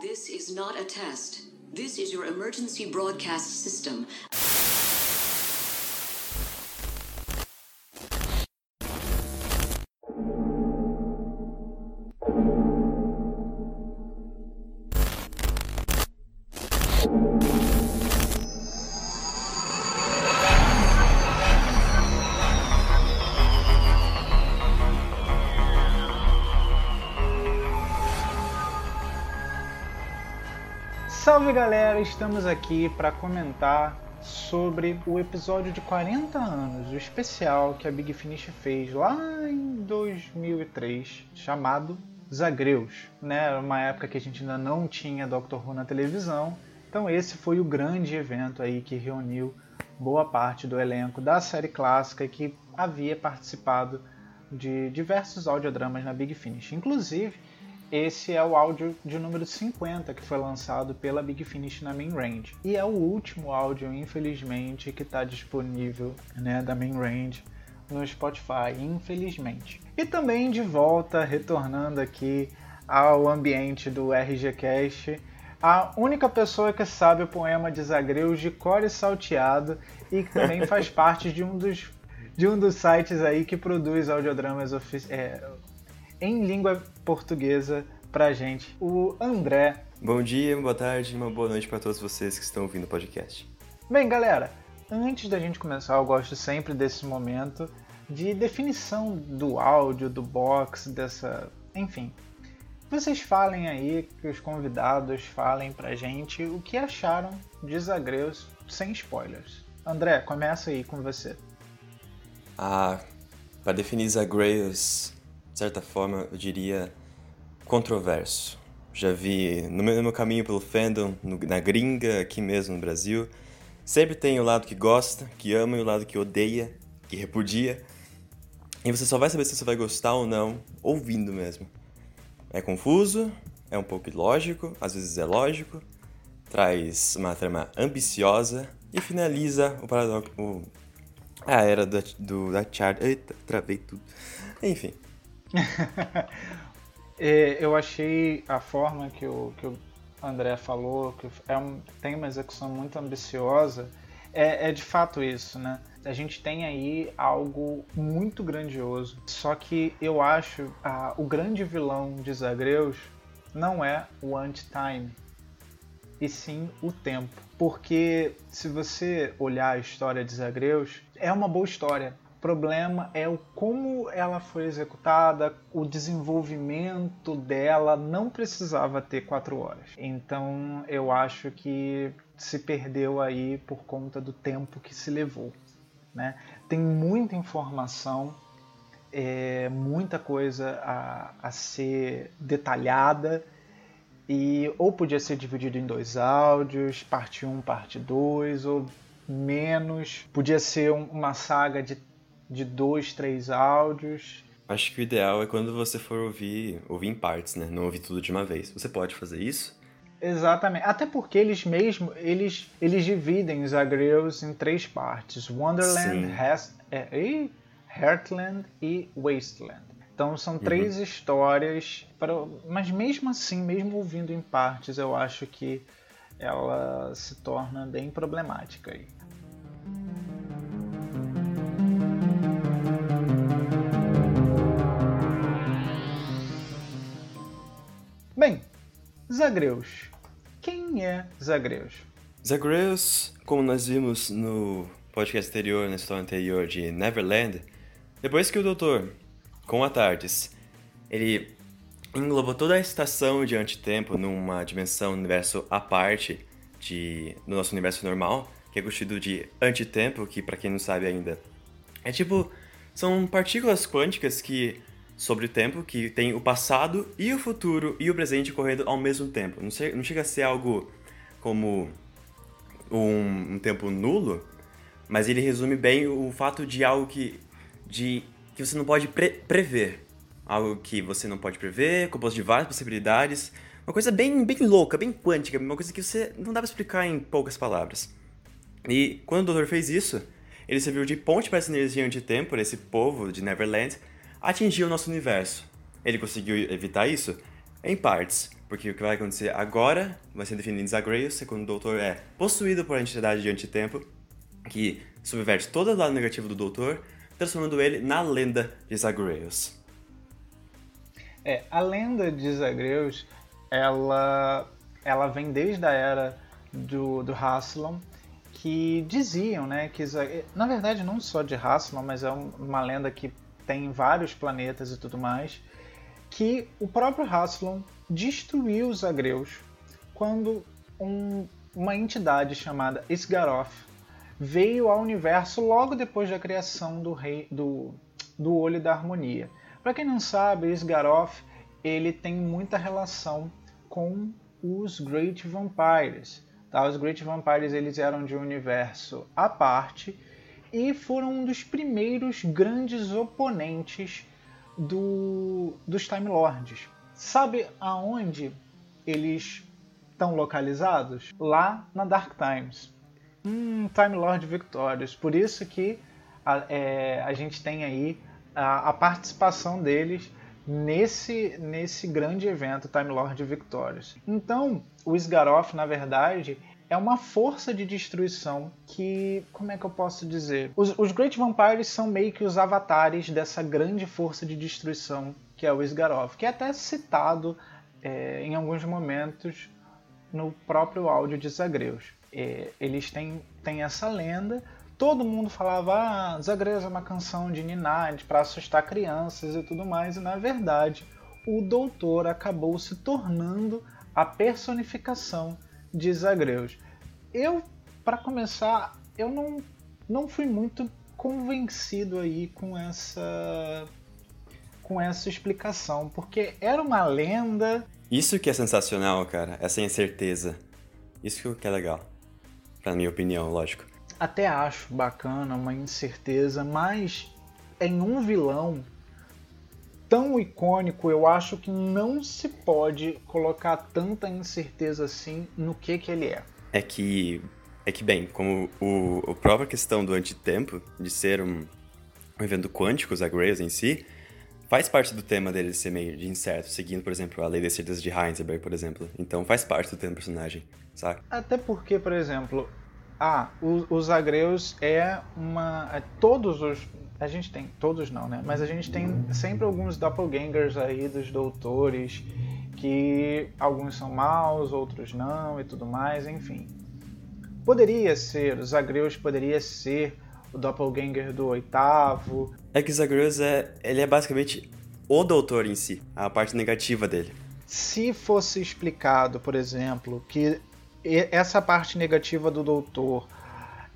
This is not a test. This is your emergency broadcast system. Galera, estamos aqui para comentar sobre o episódio de 40 anos, o especial que a Big Finish fez lá em 2003, chamado Zagreus. Né? Era uma época que a gente ainda não tinha Doctor Who na televisão, então esse foi o grande evento aí que reuniu boa parte do elenco da série clássica que havia participado de diversos audiodramas na Big Finish. Inclusive, esse é o áudio de número 50 que foi lançado pela Big Finish na Main Range. E é o último áudio, infelizmente, que está disponível né, da Main Range no Spotify, infelizmente. E também de volta, retornando aqui ao ambiente do RGCast, a única pessoa que sabe o poema de Zagreus de core salteado e que também faz parte de um dos, de um dos sites aí que produz audiodramas é, em língua portuguesa pra gente, o André. Bom dia, boa tarde, uma boa noite para todos vocês que estão ouvindo o podcast. Bem, galera, antes da gente começar, eu gosto sempre desse momento de definição do áudio, do box, dessa. Enfim. Vocês falem aí, que os convidados falem pra gente o que acharam de Zagreus sem spoilers. André, começa aí com você. Ah, para definir Zagreus de certa forma, eu diria, controverso. Já vi no meu, caminho pelo fandom, no, na gringa, aqui mesmo no Brasil, sempre tem o lado que gosta, que ama e o lado que odeia, que repudia. E você só vai saber se você vai gostar ou não ouvindo mesmo. É confuso, é um pouco ilógico, às vezes é lógico, traz uma trama ambiciosa e finaliza o paradoxo. O, a era do, do, da chart. Eita, travei tudo. Enfim, é, eu achei a forma que o, que o André falou, que é um, tem uma execução muito ambiciosa, é, é, de fato isso, né? A gente tem aí algo muito grandioso, só que eu acho a, o grande vilão de Zagreus não é o anti-time, e sim o tempo. Porque se você olhar a história de Zagreus, é uma boa história, problema é o como ela foi executada, o desenvolvimento dela não precisava ter quatro horas. Então eu acho que se perdeu aí por conta do tempo que se levou. Né? Tem muita informação, é, muita coisa a, a ser detalhada e ou podia ser dividido em dois áudios, parte 1, parte 2, ou menos. Podia ser uma saga de de dois, três áudios. Acho que o ideal é quando você for ouvir, ouvir em partes, né? Não ouvir tudo de uma vez. Você pode fazer isso? Exatamente. Até porque eles mesmo, eles, eles dividem os Agreus em três partes. Wonderland, Has, é, Heartland e Wasteland. Então são três uhum. histórias, para, mas mesmo assim, mesmo ouvindo em partes, eu acho que ela se torna bem problemática aí. Zagreus. Quem é Zagreus? Zagreus, como nós vimos no podcast anterior, na história anterior de Neverland, depois que o Doutor, com a Tardes, ele englobou toda a estação de antitempo numa dimensão universo à parte de, do nosso universo normal, que é constituído de antitempo, que para quem não sabe ainda, é tipo são partículas quânticas que sobre o tempo, que tem o passado e o futuro e o presente correndo ao mesmo tempo. Não, chega, não chega a ser algo como um, um, tempo nulo, mas ele resume bem o fato de algo que, de, que você não pode pre prever. Algo que você não pode prever, composto de várias possibilidades. Uma coisa bem, bem louca, bem quântica, uma coisa que você não dá pra explicar em poucas palavras. E quando o Doutor fez isso, ele serviu de ponte para essa energia anti-tempo, esse povo de Neverland, atingir o nosso universo. Ele conseguiu evitar isso? em partes. Porque o que vai acontecer agora vai ser definido em Zagreus, quando o Doutor é possuído por uma entidade de antitempo, que subverte todo o lado negativo do Doutor, transformando ele na lenda de Zagreus. É, a lenda de Zagreus, ela, ela vem desde a era do, do Haslam, que diziam, né, que na verdade não só de Haslam, mas é uma lenda que tem vários planetas e tudo mais, que o próprio Haslam destruiu os Agreus quando um, uma entidade chamada Isgaroth veio ao universo logo depois da criação do rei do, do Olho da Harmonia. Para quem não sabe, Isgaroth ele tem muita relação com os Great Vampires. Tá? Os Great Vampires eles eram de um universo à parte e foram um dos primeiros grandes oponentes do, dos Time Lords. Sabe aonde eles estão localizados? Lá na Dark Times. Hum, Time Lord Victorious. Por isso que a, é, a gente tem aí a, a, participação deles nesse, nesse grande evento Time Lord Victorious. Então, o Isgaroth, na verdade, é uma força de destruição que, como é que eu posso dizer? Os, os Great Vampires são meio que os avatares dessa grande força de destruição que é o Isgaroth, que é até citado é, em alguns momentos no próprio áudio de Zagreus. É, eles têm, têm essa lenda. Todo mundo falava, ah, Zagreus é uma canção de Ninade para assustar crianças e tudo mais, e na verdade o doutor acabou se tornando a personificação de Zagreus. Eu, para começar, eu não, não fui muito convencido aí com essa com essa explicação, porque era uma lenda. Isso que é sensacional, cara, essa incerteza. Isso que é legal. Pra minha opinião, lógico. Até acho bacana uma incerteza, mas em um vilão tão icônico, eu acho que não se pode colocar tanta incerteza assim no que que ele é. É que, é que bem, como o, a própria questão do antitempo, de ser um, um evento quântico, os Agreus em si, faz parte do tema dele ser meio de incerto, seguindo, por exemplo, a lei das certezas de Heisenberg, por exemplo. Então faz parte do tema do personagem, saca? Até porque, por exemplo, ah, os, os Agreus é uma... É, todos os a gente tem, todos não, né? Mas a gente tem sempre alguns doppelgangers aí dos doutores, que alguns são maus, outros não e tudo mais, enfim. Poderia ser, os Zagreus poderia ser o doppelganger do oitavo. É que Zagreus é, ele é basicamente o doutor em si, a parte negativa dele. Se fosse explicado, por exemplo, que essa parte negativa do doutor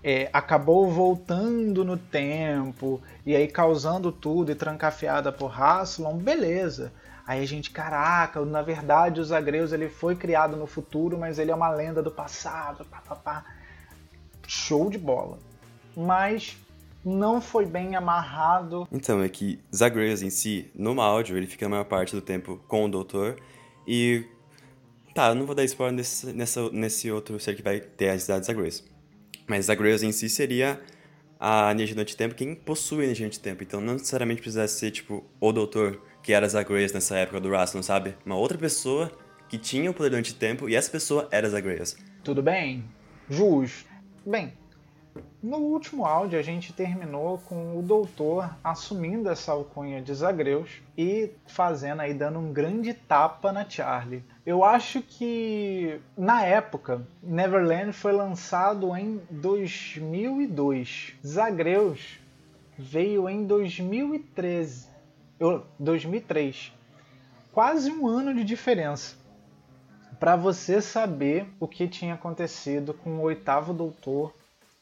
é, acabou voltando no tempo e aí causando tudo e trancafiada por Haslam, beleza. Aí a gente, caraca, na verdade o Zagreus ele foi criado no futuro, mas ele é uma lenda do passado, pá, pá, pá. Show de bola. Mas não foi bem amarrado. Então, é que Zagreus em si, no áudio, ele fica a maior parte do tempo com o Doutor e... Tá, eu não vou dar spoiler nesse, nessa, nesse outro ser que vai ter a identidade de Zagreus. Mas Zagreus em si seria a energia do antitempo quem possui a energia do antitempo. Então não necessariamente precisasse ser, tipo, o doutor que era Zagreus nessa época do Rassilon, sabe? Uma outra pessoa que tinha o poder do antitempo e essa pessoa era Zagreus. Tudo bem? Justo. Bem, no último áudio a gente terminou com o doutor assumindo essa alcunha de Zagreus e fazendo aí dando um grande tapa na Charlie. Eu acho que na época Neverland foi lançado em 2002. Zagreus veio em 2013. 2003. Quase um ano de diferença. Para você saber o que tinha acontecido com o oitavo doutor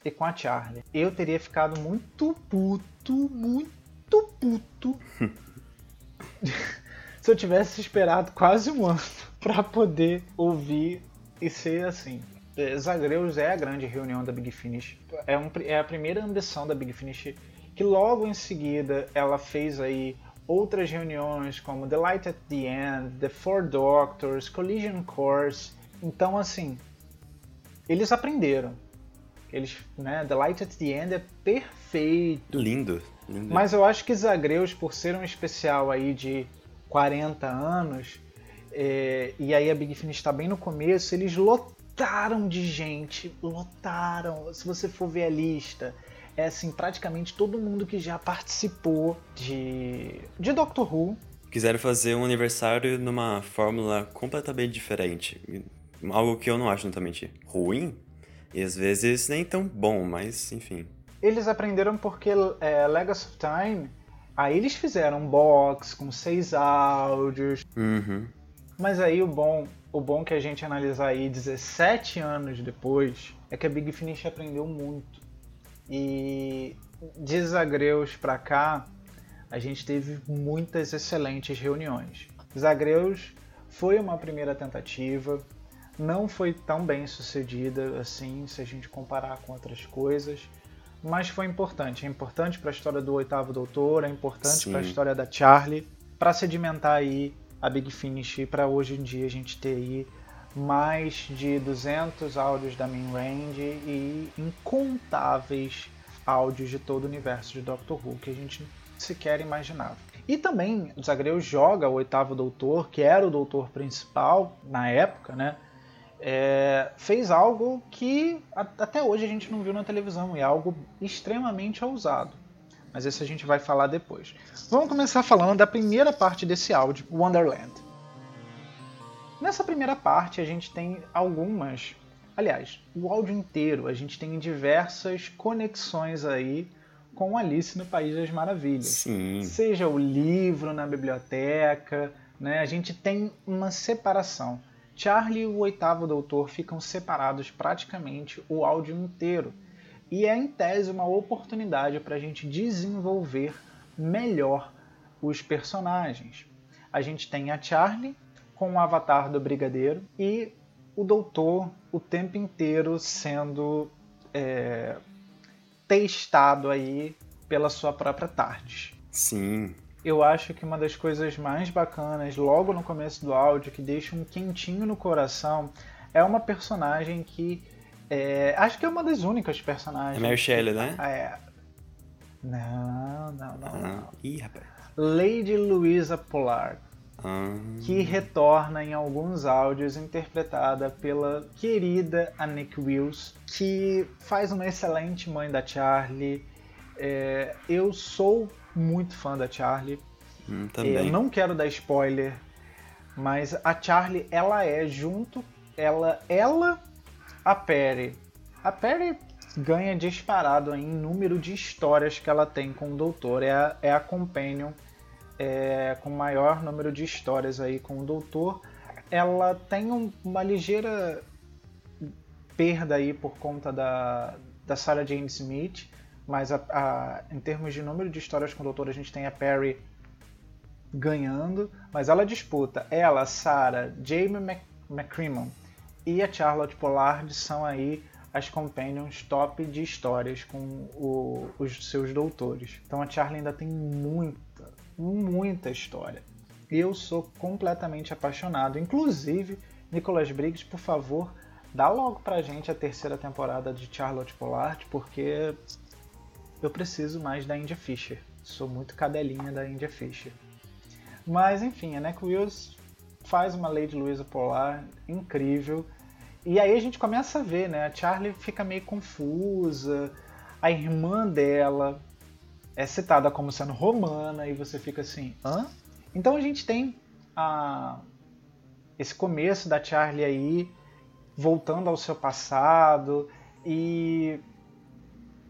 e com a Charlie. Eu teria ficado muito puto, muito puto. se eu tivesse esperado quase um ano para poder ouvir e ser assim. Zagreus é a grande reunião da Big Finish. É, um, é a primeira ambição da Big Finish que logo em seguida ela fez aí outras reuniões como The Light at the End, The Four Doctors, Collision Course. Então assim, eles aprenderam. Eles, né, The Light at the End é perfeito. Lindo, lindo. Mas eu acho que Zagreus, por ser um especial aí de 40 anos, É, e aí a Big Finish está bem no começo, eles lotaram de gente, lotaram. Se você for ver a lista, é assim, praticamente todo mundo que já participou de, de Doctor Who. Quiseram fazer um aniversário numa fórmula completamente diferente. Algo que eu não acho totalmente ruim, e às vezes nem tão bom, mas enfim. Eles aprenderam porque é, Legacy of Time, aí eles fizeram um box com seis áudios. Uhum. Mas aí o bom, o bom que a gente analisar aí 17 anos depois é que a Big Finish aprendeu muito. E de Zagreus pra cá, a gente teve muitas excelentes reuniões. Zagreus foi uma primeira tentativa, não foi tão bem sucedida assim, se a gente comparar com outras coisas, mas foi importante. É importante para a história do Oitavo Doutor, é importante para a história da Charlie, para sedimentar aí a Big Finish para hoje em dia a gente ter aí mais de 200 áudios da main range e incontáveis áudios de todo o universo de Doctor Who que a gente sequer imaginava. E também Zagreus joga o oitavo doutor, que era o doutor principal na época, né? É, fez algo que até hoje a gente não viu na televisão e é algo extremamente ousado. Mas isso a gente vai falar depois. Vamos começar falando da primeira parte desse áudio, Wonderland. Nessa primeira parte a gente tem algumas, aliás, o áudio inteiro, a gente tem diversas conexões aí com Alice no País das Maravilhas. Sim. Seja o livro na biblioteca, né? A gente tem uma separação. Charlie e o oitavo doutor ficam separados praticamente o áudio inteiro. E é, em tese, uma oportunidade para a gente desenvolver melhor os personagens. A gente tem a Charlie com o avatar do Brigadeiro e o Doutor o tempo inteiro sendo é, testado aí pela sua própria Tardes. Sim. Eu acho que uma das coisas mais bacanas, logo no começo do áudio, que deixa um quentinho no coração, é uma personagem que é, acho que é uma das únicas personagens. É Mary Shelley, né? É. Não, não, não. Ah. Ih, rapaz. Lady Louisa Pollard. Ah. Que retorna em alguns áudios, interpretada pela querida Annick Wills, que faz uma excelente mãe da Charlie. É, eu sou muito fã da Charlie. Hum, também. Eu não quero dar spoiler, mas a Charlie, ela é junto, ela, ela a Perry. A Perry ganha disparado em número de histórias que ela tem com o Doutor. É a, é a Companion é, com maior número de histórias aí com o Doutor. Ela tem um, uma ligeira perda aí por conta da, da Sarah Jane Smith, mas a, a, em termos de número de histórias com o Doutor, a gente tem a Perry ganhando, mas ela disputa ela, Sarah, Jamie Mc, McCrimmon e a Charlotte Pollard são aí as companions top de histórias com o, os seus doutores. Então a Charlie ainda tem muita, muita história. E eu sou completamente apaixonado. Inclusive, Nicholas Briggs, por favor, dá logo pra gente a terceira temporada de Charlotte Pollard, porque eu preciso mais da India Fisher. Sou muito cadelinha da India Fisher. Mas enfim, a Neck Wills faz uma Lady Louisa Pollard incrível e aí a gente começa a ver, né? A Charlie fica meio confusa, a irmã dela é citada como sendo romana e você fica assim, hã? Então a gente tem a... esse começo da Charlie aí voltando ao seu passado e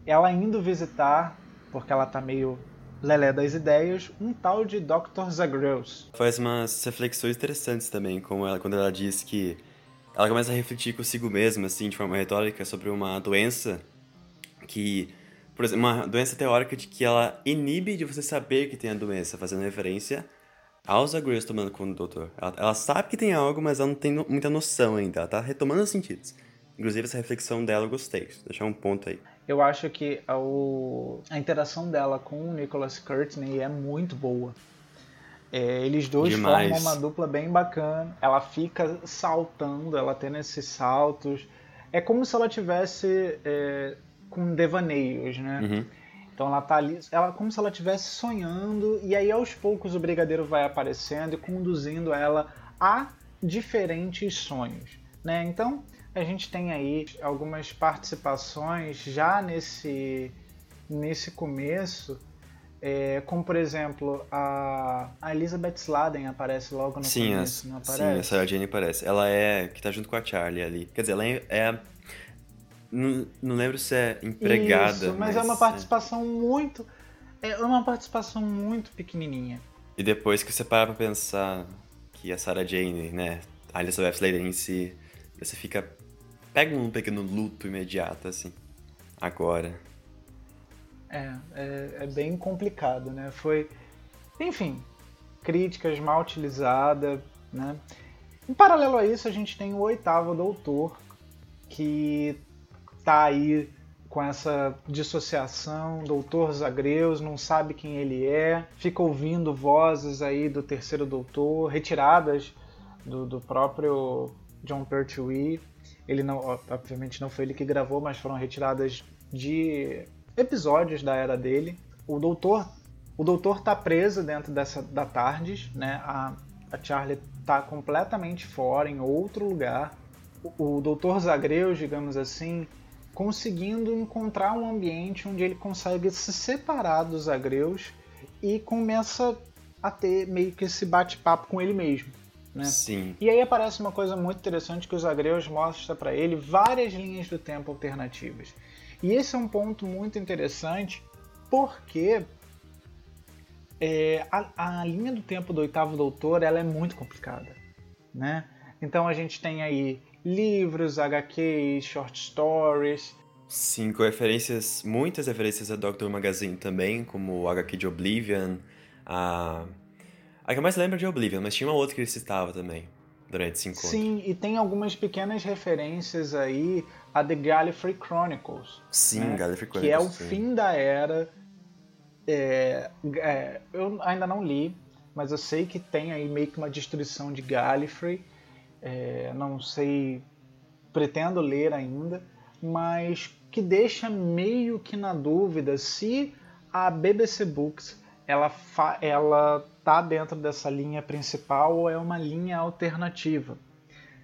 ela indo visitar, porque ela tá meio lelé das ideias, um tal de Dr. Zagreus. Faz umas reflexões interessantes também, como ela, quando ela diz que ela começa a refletir consigo mesma, assim, de forma retórica, sobre uma doença que, por exemplo, uma doença teórica de que ela inibe de você saber que tem a doença, fazendo referência aos Zagreus tomando conta do doutor. Ela, ela, sabe que tem algo, mas ela não tem no, muita noção ainda, ela tá retomando os sentidos. Inclusive, essa reflexão dela eu gostei, deixar um ponto aí. Eu acho que a, o, a interação dela com o Nicholas Courtney é muito boa. É, eles dois Demais. formam uma dupla bem bacana. Ela fica saltando, ela tendo esses saltos. É como se ela tivesse é, com devaneios, né? Uhum. Então ela tá ali, ela como se ela estivesse sonhando e aí aos poucos o brigadeiro vai aparecendo e conduzindo ela a diferentes sonhos. Né? Então, a gente tem aí algumas participações já nesse, nesse começo, é, como por exemplo, a, a Elizabeth Sladen aparece logo no sim, começo, a, não aparece? Sim, a Sarah Jane aparece. Ela é que tá junto com a Charlie ali. Quer dizer, ela é... é não, não lembro se é empregada. Isso, mas, é mas é uma participação é... muito... É uma participação muito pequenininha. E depois que você para pra pensar que a Sarah Jane, né, a Elizabeth Sladen em si, você fica pega um pequeno luto imediato, assim. Agora. É, é, é bem complicado, né? Foi. Enfim, críticas mal utilizadas, né? Em paralelo a isso, a gente tem o oitavo doutor, que tá aí com essa dissociação, doutor Zagreus não sabe quem ele é, fica ouvindo vozes aí do terceiro doutor, retiradas do, do próprio John Pertwee, ele não, obviamente não foi ele que gravou, mas foram retiradas de episódios da era dele. O doutor, o doutor tá preso dentro dessa da Tardes, né? A, a Charlie tá completamente fora, em outro lugar. O, o doutor Zagreus, digamos assim, conseguindo encontrar um ambiente onde ele consegue se separar dos Zagreus e começa a ter meio que esse bate-papo com ele mesmo. Né? Sim. E aí aparece uma coisa muito interessante que os Agreus mostra para ele várias linhas do tempo alternativas. E esse é um ponto muito interessante porque é, a, a, linha do tempo do oitavo doutor ela é muito complicada, né? Então a gente tem aí livros, HQs, short stories. Sim, com referências, muitas referências a Doctor Magazine também, como o HQ de Oblivion, a a que eu mais lembro é de Oblivion, mas tinha uma outra que ele citava também durante esse encontro. Sim, e tem algumas pequenas referências aí a The Gallifrey Chronicles. Sim, né? Gallifrey Chronicles. Que é o sim. fim da era. É, é, eu ainda não li, mas eu sei que tem aí meio que uma destruição de Gallifrey. É, não sei, pretendo ler ainda, mas que deixa meio que na dúvida se a BBC Books ela, ela tá dentro dessa linha principal ou é uma linha alternativa.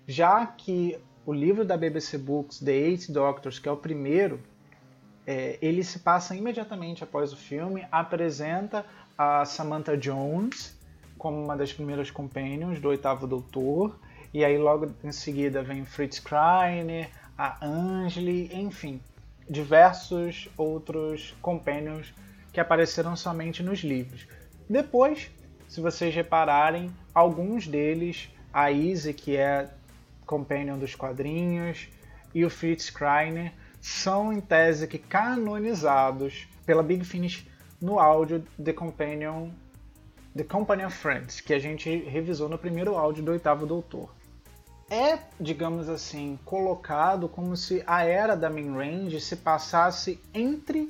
Já que o livro da BBC Books, The Eight Doctors, que é o primeiro, é, ele se passa imediatamente após o filme, apresenta a Samantha Jones como uma das primeiras companions do Oitavo Doutor, e aí logo em seguida vem Fritz Kreiner, a Angeli, enfim, diversos outros companions que apareceram somente nos livros. Depois, se vocês repararem, alguns deles, a Izzy, que é companion dos quadrinhos, e o Fritz Kreiner, são em tese que canonizados pela Big Finish no áudio The Companion The Company of Friends, que a gente revisou no primeiro áudio do Oitavo Doutor. É, digamos assim, colocado como se a era da Main Range se passasse entre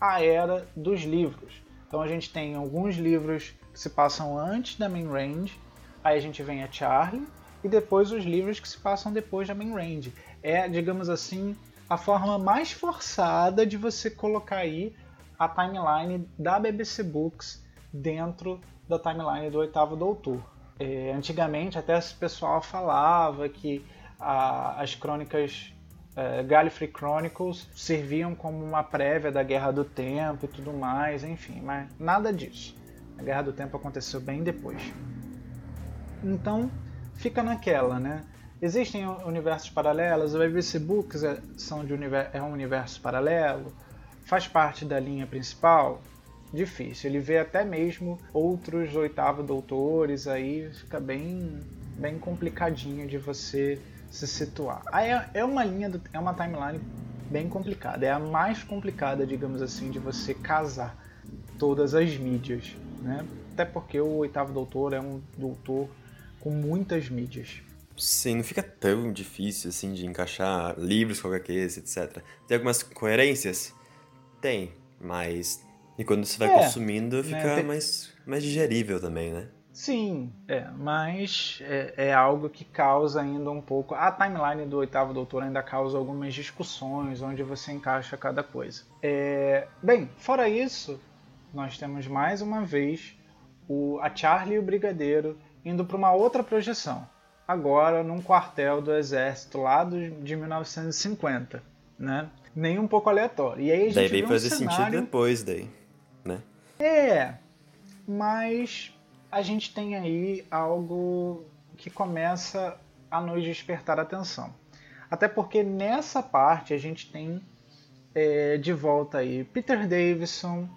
a era dos livros. Então a gente tem alguns livros que se passam antes da main range, aí a gente vem a Charlie e depois os livros que se passam depois da main range. É, digamos assim, a forma mais forçada de você colocar aí a timeline da BBC Books dentro da timeline do Oitavo Doutor. É, antigamente até esse pessoal falava que a, as crônicas é, Gallifrey Chronicles serviam como uma prévia da Guerra do Tempo e tudo mais, enfim, mas nada disso. A Guerra do Tempo aconteceu bem depois. Então, fica naquela, né? Existem universos paralelos, o BBC Books é, são de é um universo paralelo, faz parte da linha principal, difícil. Ele vê até mesmo outros oitavo doutores aí, fica bem, bem complicadinho de você se situar. Aí é, é uma linha, do, é uma timeline bem complicada. É a mais complicada, digamos assim, de você casar todas as mídias, né? Até porque o oitavo doutor é um doutor com muitas mídias. Sim, não fica tão difícil assim de encaixar livros com HQs, etc. Tem algumas coerências? Tem, mas e quando você vai é, consumindo fica né, tem... mais, mais digerível também, né? Sim, é, mas é, é, algo que causa ainda um pouco. A timeline do Oitavo Doutor ainda causa algumas discussões onde você encaixa cada coisa. É, bem, fora isso, nós temos mais uma vez o, a Charlie e o Brigadeiro indo para uma outra projeção. Agora num quartel do exército lá do, de 1950, né? Nem um pouco aleatório. E aí a gente daí veio um fazer cenário... sentido depois daí, né? É, mas a gente tem aí algo que começa a nos despertar atenção. Até porque nessa parte a gente tem é, de volta aí Peter Davison,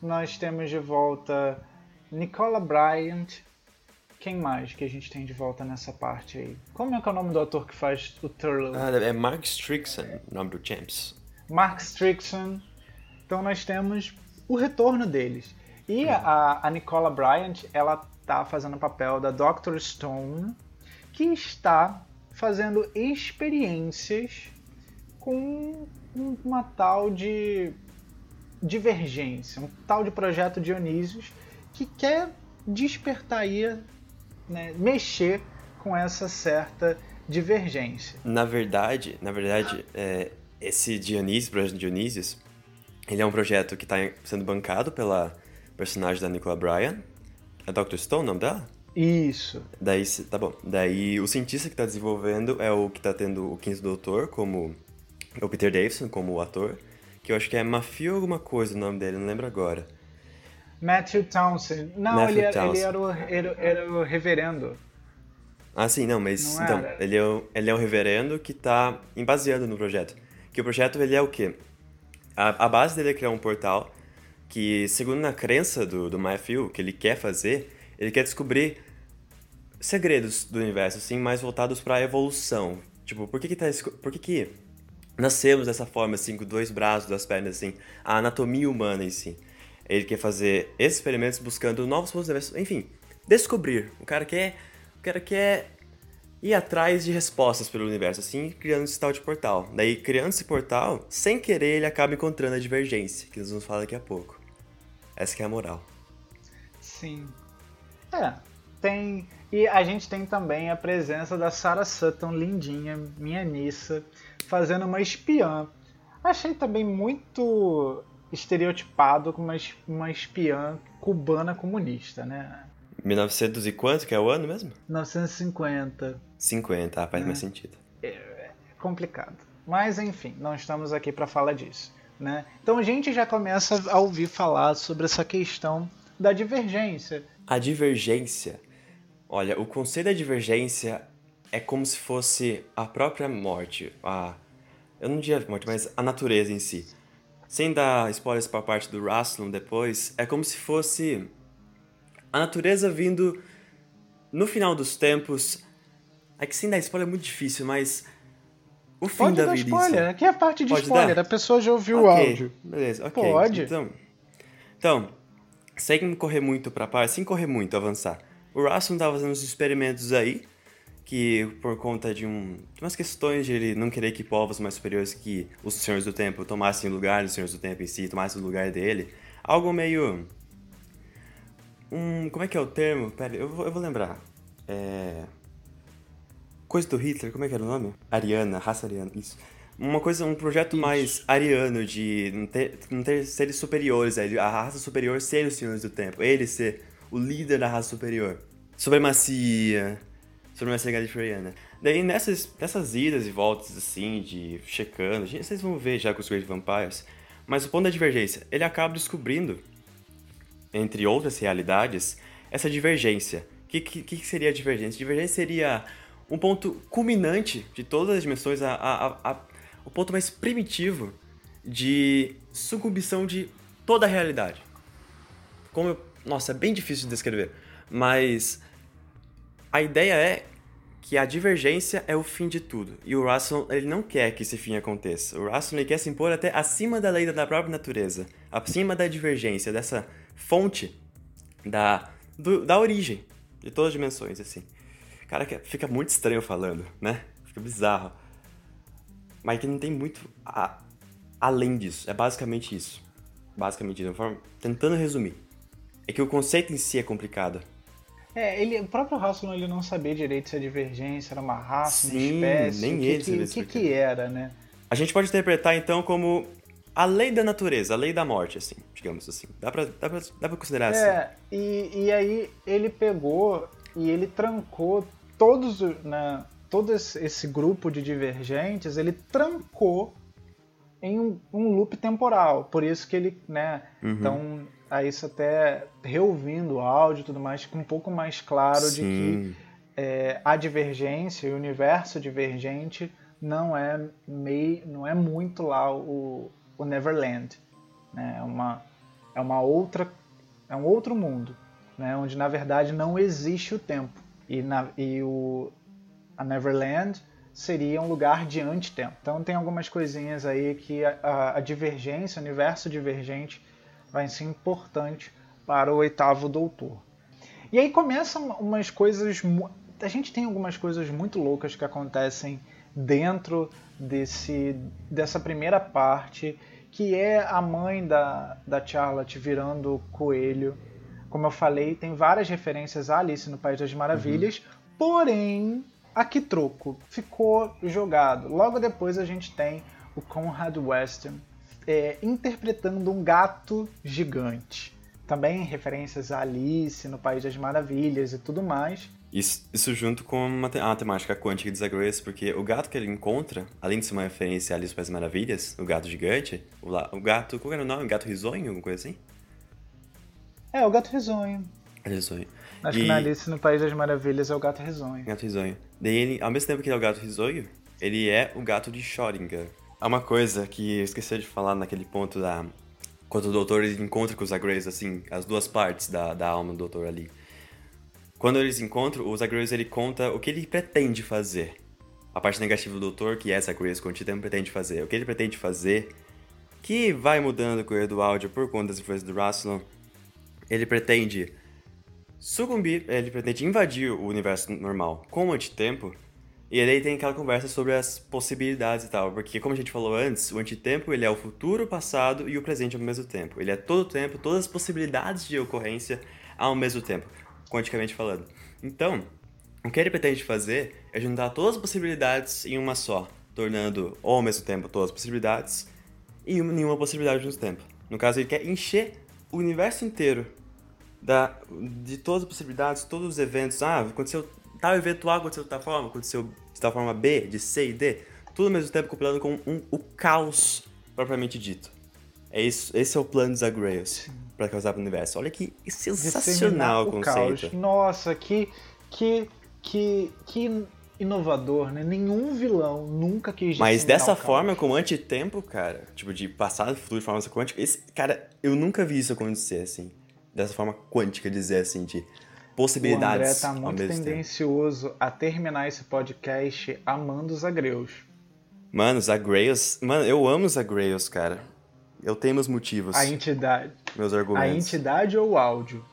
nós temos de volta Nicola Bryant. Quem mais que a gente tem de volta nessa parte aí? Como é que é o nome do ator que faz o Turlough? Ah, é Mark Strickson, o nome do Champs. Mark Strickson. Então nós temos o retorno deles. E a, a Nicola Bryant, ela tá fazendo o papel da Dr. Stone, que está fazendo experiências com uma tal de divergência, um tal de projeto Dionísios que quer despertar aí, né, mexer com essa certa divergência. Na verdade, na verdade, é, esse Dionísio, projeto Dionísios, ele é um projeto que está sendo bancado pela personagem da Nicola Bryan. É Dr. Stone o nome dela? Isso. Daí, tá bom. Daí o cientista que está desenvolvendo é o que está tendo o quinto doutor como o Peter Davison como ator, que eu acho que é Mafio alguma coisa o nome dele, não lembro agora. Matthew Townsend. Não, Matthew ele, era, Townsend. ele era, o, era, era o reverendo. Ah, sim, não, mas Não então, era? ele é, um, ele é um reverendo que tá embaseando no projeto. Que o projeto, ele é o quê? A, a base dele é criar um portal que, segundo a crença do, do Matthew, que ele quer fazer, ele quer descobrir segredos do universo, assim, mais voltados para a evolução. Tipo, por que que tá... Por que que nascemos dessa forma, assim, com dois braços, duas pernas, assim, a anatomia humana em si. Ele quer fazer esses experimentos buscando novos pontos de vista, enfim, descobrir. O cara quer, o cara quer ir atrás de respostas pelo universo, assim, criando esse tal de portal. Daí, criando esse portal, sem querer, ele acaba encontrando a divergência, que nós vamos falar daqui a pouco. Essa que é a moral. Sim. É, tem. E a gente tem também a presença da Sarah Sutton, lindinha, minha Nissa, fazendo uma espiã. Achei também muito estereotipado como uma es- uma espiã cubana comunista, né? 1900 e quanto que é o ano mesmo? 1950. 50, ah, faz mais sentido. complicado. Mas enfim, não estamos aqui para falar disso. Né? Então a gente já começa a ouvir falar sobre essa questão da divergência. A divergência. Olha, o conceito da divergência é como se fosse a própria morte. A, eu não diria morte, mas a natureza em si. Sem dar spoilers pra parte do Rasslum depois, é como se fosse a natureza vindo no final dos tempos. É que sem dar spoiler é muito difícil, mas. O fim Pode da dar si. spoiler, aqui é a parte de Pode spoiler, dar? a pessoa já ouviu o Ok, áudio. Beleza, ok. Pode. Então, então, sem correr muito pra parte, sem correr muito, avançar. O Rasmus tava fazendo uns experimentos aí, que por conta de, um, de umas questões de ele não querer que povos mais superiores que os Senhores do Tempo tomassem o lugar dos Senhores do Tempo em si, tomassem o lugar dele. Algo meio... Um, como é que é o termo? Pera, eu vou, eu vou lembrar. É... Coisa do Hitler, como é que era o nome? Ariana, raça ariana, isso. Uma coisa, um projeto mais ariano de não ter, não ter seres superiores, a raça superior ser os senhores do tempo, ele ser o líder da raça superior. Supremacia, supremacia galifreyana. Daí nessas, nessas idas e voltas assim, de checando, vocês vão ver já com os Great Vampires, mas o ponto da divergência, ele acaba descobrindo entre outras realidades, essa divergência. O que, que, que seria a divergência? Divergência seria um ponto culminante de todas as dimensões, a, a, a- o ponto mais primitivo de sucumbição de toda a realidade. Como eu, nossa, é bem difícil de descrever, mas a ideia é que a divergência é o fim de tudo. E o Russell, ele não quer que esse fim aconteça. O Russell ele quer se impor até acima da lei da própria natureza, acima da divergência, dessa fonte da, do- da origem de todas as dimensões, assim. Cara, que fica muito estranho falando, né? Fica bizarro. Mas que não tem muito a- além disso. É basicamente isso. Basicamente isso. uma forma- Tentando resumir. É que o conceito em si é complicado. É, ele, o próprio Rassilon ele não sabia direito se a divergência era uma raça, uma Sim, espécie, nem o que, ele que, que, que era, né? A gente pode interpretar então como a lei da natureza, a lei da morte, assim, digamos assim. Dá pra, dá pra, dá pra considerar assim. É, e, e aí ele pegou e ele trancou todos, né, todo esse grupo de divergentes, ele trancou em um, um loop temporal. Por isso que ele, né, Uhum. então a isso até reouvindo o áudio e tudo mais, fica um pouco mais claro de que Sim. é, a divergência, o universo divergente não é meio, não é muito lá o, o Neverland, né? É uma é uma outra é um outro mundo, né? Onde na verdade não existe o tempo e, na, e o a Neverland seria um lugar de antitempo. Então tem algumas coisinhas aí que a, a, a divergência, o universo divergente vai ser importante para o oitavo doutor. E aí começam umas coisas. A gente tem algumas coisas muito loucas que acontecem dentro desse, dessa primeira parte, que é a mãe da, da Charlotte virando coelho. Como eu falei, tem várias referências a Alice no País das Maravilhas, porém, a que troco ficou jogado. Logo depois a gente tem o Conrad Weston é, interpretando um gato gigante. Também referências a Alice no País das Maravilhas e tudo mais. Isso, isso junto com a temática quântica de Zagreus, porque o gato que ele encontra, além de ser uma referência a Alice no País das Maravilhas, o gato gigante, o, la- o gato, qual era o nome? Gato risonho, alguma coisa assim? É, o gato risonho. Risonho. Acho E- que na Alice no País das Maravilhas é o gato risonho. Gato risonho. Daí ele, ao mesmo tempo que ele é o gato risonho, ele é o gato de Schrödinger. Há uma coisa que eu esqueci de falar naquele ponto da... Quando o doutor encontra com os Zagreus, assim, as duas partes da, da alma do doutor ali. Quando eles encontram, o Zagreus ele conta o que ele pretende fazer. A parte negativa do doutor, que é Zagreus contínuo, pretende fazer. O que ele pretende fazer, que vai mudando com o do áudio por conta das influências do Rassilon, ele pretende sucumbir, ele pretende invadir o universo normal com o antitempo, e aí tem aquela conversa sobre as possibilidades e tal, porque como a gente falou antes, o antitempo ele é o futuro, o passado e o presente ao mesmo tempo. Ele é todo o tempo, todas as possibilidades de ocorrência ao mesmo tempo, quanticamente falando. Então, o que ele pretende fazer é juntar todas as possibilidades em uma só, tornando ou ao mesmo tempo todas as possibilidades e uma- nenhuma possibilidade ao mesmo tempo. No caso, ele quer encher o universo inteiro da, de todas as possibilidades, todos os eventos. Ah, aconteceu tal evento A, aconteceu de tal forma, aconteceu de tal forma B, de C e D. Tudo ao mesmo tempo compilando com um, o caos propriamente dito. É isso, esse é o plano de Zagreus para causar pro universo. Olha que sensacional o conceito. caos. Nossa, que, que, que, que inovador, né? Nenhum vilão nunca quis Mas dessa o forma, com antitempo, cara, tipo, de passado, futuro de forma quântica, esse, cara, eu nunca vi isso acontecer, assim. Dessa forma quântica, dizer assim, de O André possibilidades tá muito mesmo tempo. tendencioso a terminar esse podcast amando os agreus. Mano, Zagreus. Mano, eu amo Zagreus, cara. Eu tenho meus motivos, A entidade. meus A argumentos. entidade ou o áudio?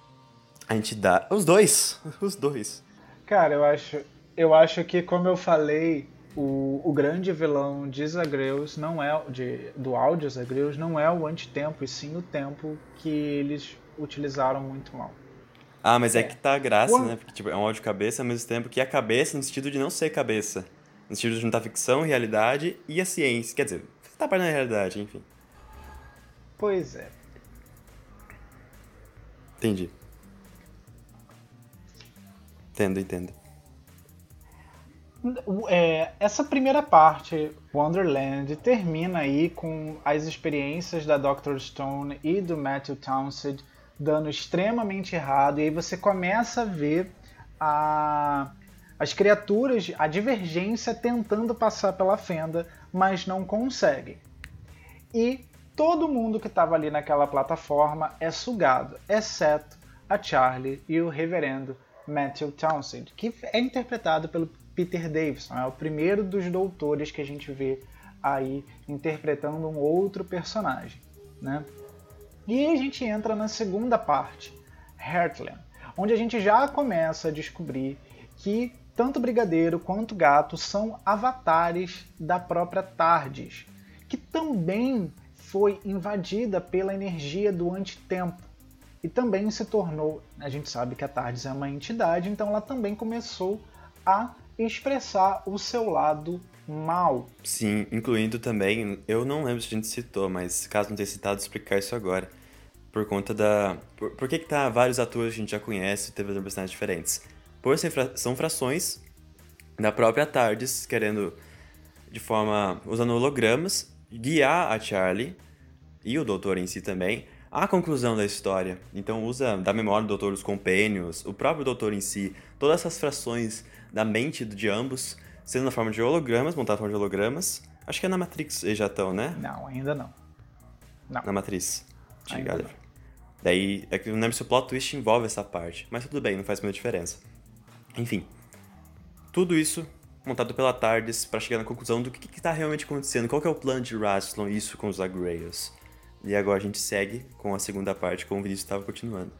A entidade. Os dois. Os dois. Cara, eu acho, eu acho que, como eu falei, o, o grande vilão de Zagreus não é de, do áudio Zagreus não é o antitempo, e sim o tempo que eles utilizaram muito mal. Ah, mas é, que tá a graça, né? Porque tipo, é um áudio cabeça ao mesmo tempo que é cabeça no sentido de não ser cabeça. No sentido de juntar ficção, realidade e a ciência. Quer dizer, tá parte da realidade, enfim. Pois é. Entendi. Entendo, entendo. É, essa primeira parte, Wonderland, termina aí com as experiências da Dr. Stone e do Matthew Townsend dando extremamente errado, e aí você começa a ver a, as criaturas, a divergência tentando passar pela fenda, mas não conseguem. E todo mundo que estava ali naquela plataforma é sugado, exceto a Charlie e o reverendo Matthew Townsend, que é interpretado pelo Peter Davison, é o primeiro dos doutores que a gente vê aí interpretando um outro personagem, né? E aí a gente entra na segunda parte, Heartland, onde a gente já começa a descobrir que tanto Brigadeiro quanto Gato são avatares da própria Tardes, que também foi invadida pela energia do antitempo e também se tornou, a gente sabe que a Tardes é uma entidade, então ela também começou a expressar o seu lado mal. Sim, incluindo também, eu não lembro se a gente citou, mas caso não tenha citado, explicar isso agora. Por conta da. Por, por que, que tá vários atores que a gente já conhece teve personagens diferentes? por fra são frações da própria TARDIS, querendo, de forma. usando hologramas, guiar a Charlie e o Doutor em si também à conclusão da história. Então usa da memória do Doutor os Companions, o próprio Doutor em si, todas essas frações da mente de ambos, sendo na forma de hologramas, montada na forma de hologramas. Acho que é na Matrix eles já estão, né? Não, ainda não. Não. Na Matriz. de não. Daí, é que eu não lembro se o plot twist envolve essa parte. Mas tudo bem, não faz muita diferença. Enfim. Tudo isso montado pela TARDIS para chegar na conclusão do que, que tá realmente acontecendo. Qual é o plano de Rassilon, isso com os Agrayos. E agora a gente segue com a segunda parte, como o Vinícius estava continuando.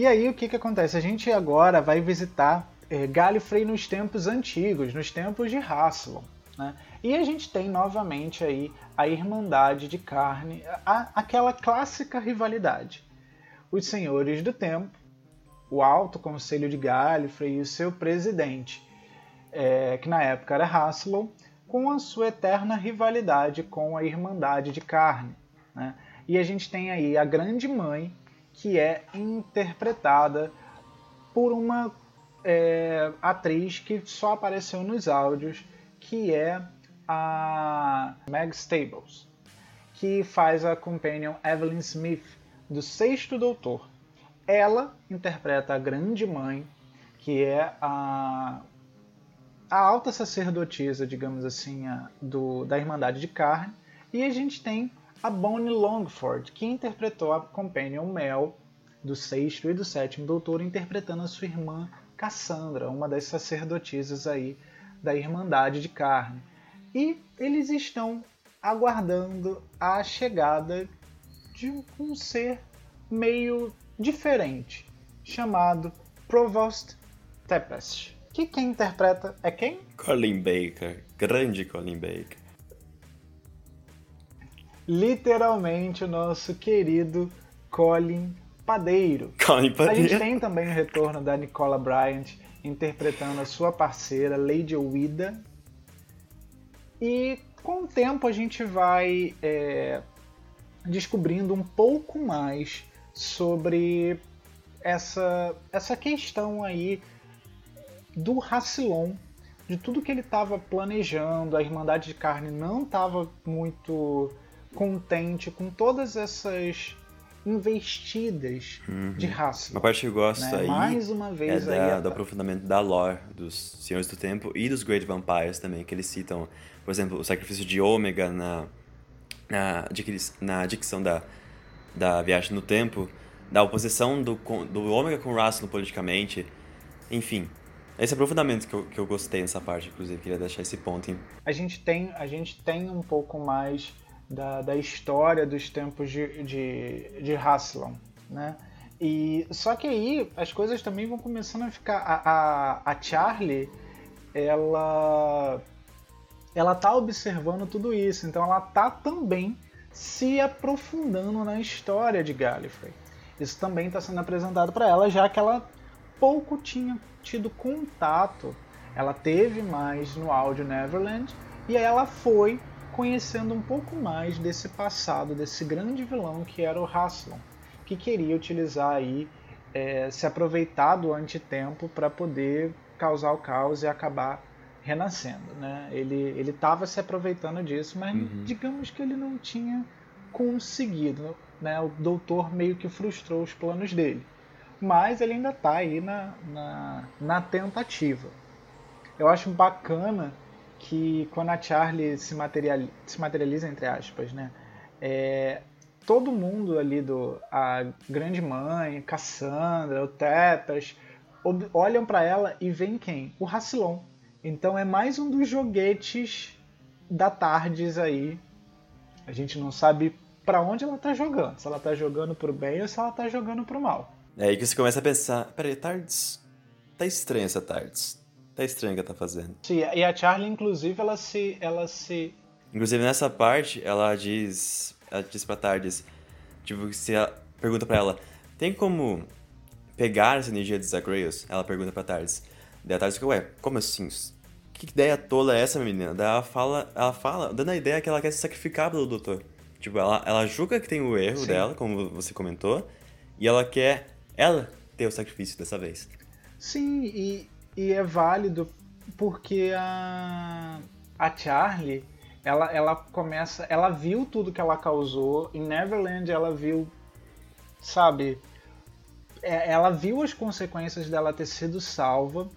E aí o que, que acontece? A gente agora vai visitar é, Gallifrey nos tempos antigos, nos tempos de Rassilon. Né? E a gente tem novamente aí a Irmandade de Carne, a- aquela clássica rivalidade. Os Senhores do Tempo, o Alto Conselho de Gallifrey e o seu presidente, é, que na época era Rassilon, com a sua eterna rivalidade com a Irmandade de Carne. né? E a gente tem aí a Grande Mãe, que é interpretada por uma é, atriz que só apareceu nos áudios, que é a Meg Stables, que faz a companion Evelyn Smith do Sexto Doutor. Ela interpreta a Grande Mãe, que é a a alta sacerdotisa, digamos assim, a- do, da Irmandade de Carne, e a gente tem a Bonnie Longford, que interpretou a Companion Mel do sexto e do sétimo doutor, interpretando a sua irmã Cassandra, uma das sacerdotisas aí da Irmandade de Carne. E eles estão aguardando a chegada de um ser meio diferente, chamado Provost Tempest. Que quem interpreta é quem? Colin Baker. Grande Colin Baker. Literalmente o nosso querido Colin Padeiro. Colin A gente Padeiro. tem também o retorno da Nicola Bryant interpretando a sua parceira Lady Ouida. E com o tempo a gente vai é, descobrindo um pouco mais sobre essa, essa questão aí do Rassilon, de tudo que ele estava planejando. A Irmandade de Carne não estava muito contente com todas essas investidas de Rassilon. Uma parte que eu gosto né? aí Mais uma é vez aí da, a- do aprofundamento da lore dos Senhores do Tempo e dos Great Vampires também, que eles citam, por exemplo, o sacrifício de Ômega na, na, na dicção da, da viagem no tempo, da oposição do, do Ômega com o Rassilon politicamente, enfim. Esse aprofundamento que eu, que eu gostei nessa parte, inclusive, queria deixar esse ponto em a gente tem, a gente tem um pouco mais da, da história dos tempos de, de, de Rassilon, né? E, só que aí as coisas também vão começando a ficar... A, a, a Charlie, ela, ela tá observando tudo isso, então ela tá também se aprofundando na história de Gallifrey. Isso também está sendo apresentado para ela, já que ela pouco tinha tido contato. Ela teve mais no áudio Neverland e aí ela foi conhecendo um pouco mais desse passado, desse grande vilão que era o Rassilon, que queria utilizar aí, é, se aproveitar do antitempo para poder causar o caos e acabar renascendo. Né? Ele estava se aproveitando disso, mas digamos que ele não tinha conseguido. Né? O doutor meio que frustrou os planos dele. Mas ele ainda está aí na, na, na tentativa. Eu acho bacana que quando a Charlie se, materiali se materializa, entre aspas, né? É, todo mundo ali do. A Grande Mãe, Cassandra, o Tetas, olham para ela e veem quem? O Rassilon. Então é mais um dos joguetes da Tardes aí. A gente não sabe para onde ela tá jogando. Se ela tá jogando pro bem ou se ela tá jogando pro mal. É aí que você começa a pensar, peraí, Tardes, tá estranha essa Tardes. Tá estranho que ela tá fazendo. Sim, e a Charlie, inclusive, ela se. Ela se. Inclusive nessa parte, ela diz, ela diz pra Tardes, tipo, se ela pergunta pra ela, tem como pegar essa energia dos Agrayos? Ela pergunta pra Tardes. Daí a Tardes fica, ué, como assim? Que ideia tola é essa, menina? Daí ela fala, ela fala, dando a ideia que ela quer se sacrificar pelo doutor. Tipo, ela, ela julga que tem o erro Sim. dela, como você comentou, e ela quer ela ter o sacrifício dessa vez. Sim, e, e é válido porque a, a Charlie, ela, ela começa. Ela viu tudo que ela causou. Em Neverland ela viu, sabe? é- Ela viu as consequências dela ter sido salva.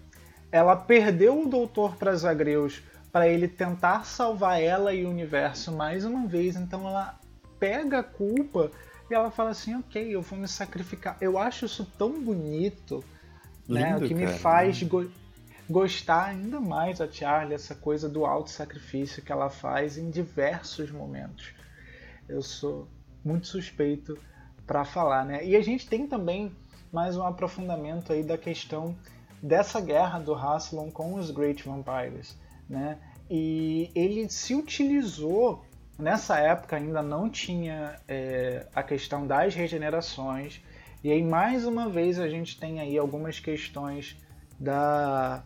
Ela perdeu o Doutor para Zagreus para ele tentar salvar ela e o universo mais uma vez. Então ela pega a culpa e ela fala assim: Ok, eu vou me sacrificar. Eu acho isso tão bonito né? Lindo, O que me cara, faz lindo. go- gostar ainda mais da Charlie, essa coisa do auto-sacrifício que ela faz em diversos momentos. Eu sou muito suspeito para falar, né? E a gente tem também mais um aprofundamento aí da questão dessa guerra do Rassilon com os Great Vampires, né? E ele se utilizou nessa época ainda não tinha é, a questão das regenerações e aí mais uma vez a gente tem aí algumas questões da,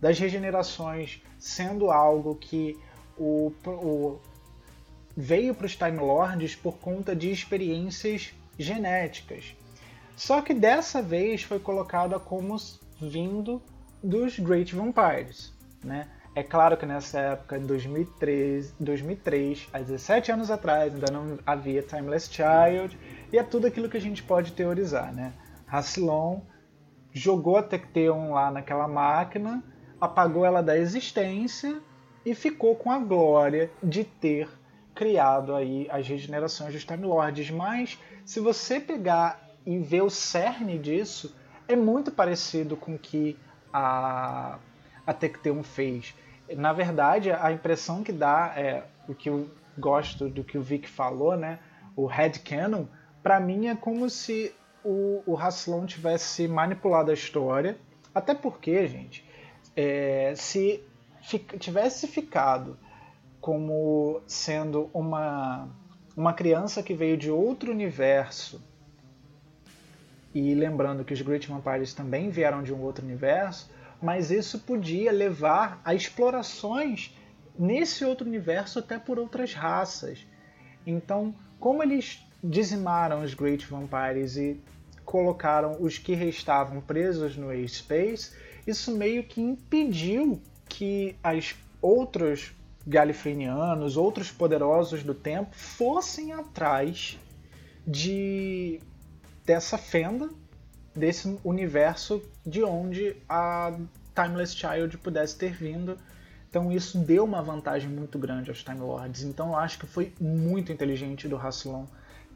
das regenerações sendo algo que o, o- veio para os Time Lords por conta de experiências genéticas. Só que dessa vez foi colocada como vindo dos Great Vampires, né? É claro que nessa época, em 2003, 2003, há 17 anos atrás, ainda não havia Timeless Child, e é tudo aquilo que a gente pode teorizar, né? Rassilon jogou a Tecteon lá naquela máquina, apagou ela da existência e ficou com a glória de ter criado aí as regenerações dos Time Lords. Mas se você pegar e ver o cerne disso, é muito parecido com o que a, a Tecteon fez. Na verdade, a impressão que dá é o que eu gosto do que o Vic falou, né? O headcanon, para mim é como se o, o tivesse manipulado a história. Até porque, gente, é, se tivesse ficado como sendo uma, uma criança que veio de outro universo, e lembrando que os Great Vampires também vieram de um outro universo, mas isso podia levar a explorações nesse outro universo até por outras raças. Então, como eles dizimaram os Great Vampires e colocaram os que restavam presos no A-Space, isso meio que impediu que as outros galifrenianos, outros poderosos do tempo, fossem atrás de dessa fenda, desse universo de onde a Timeless Child pudesse ter vindo. Então isso deu uma vantagem muito grande aos Time Lords. Então eu acho que foi muito inteligente do Rassilon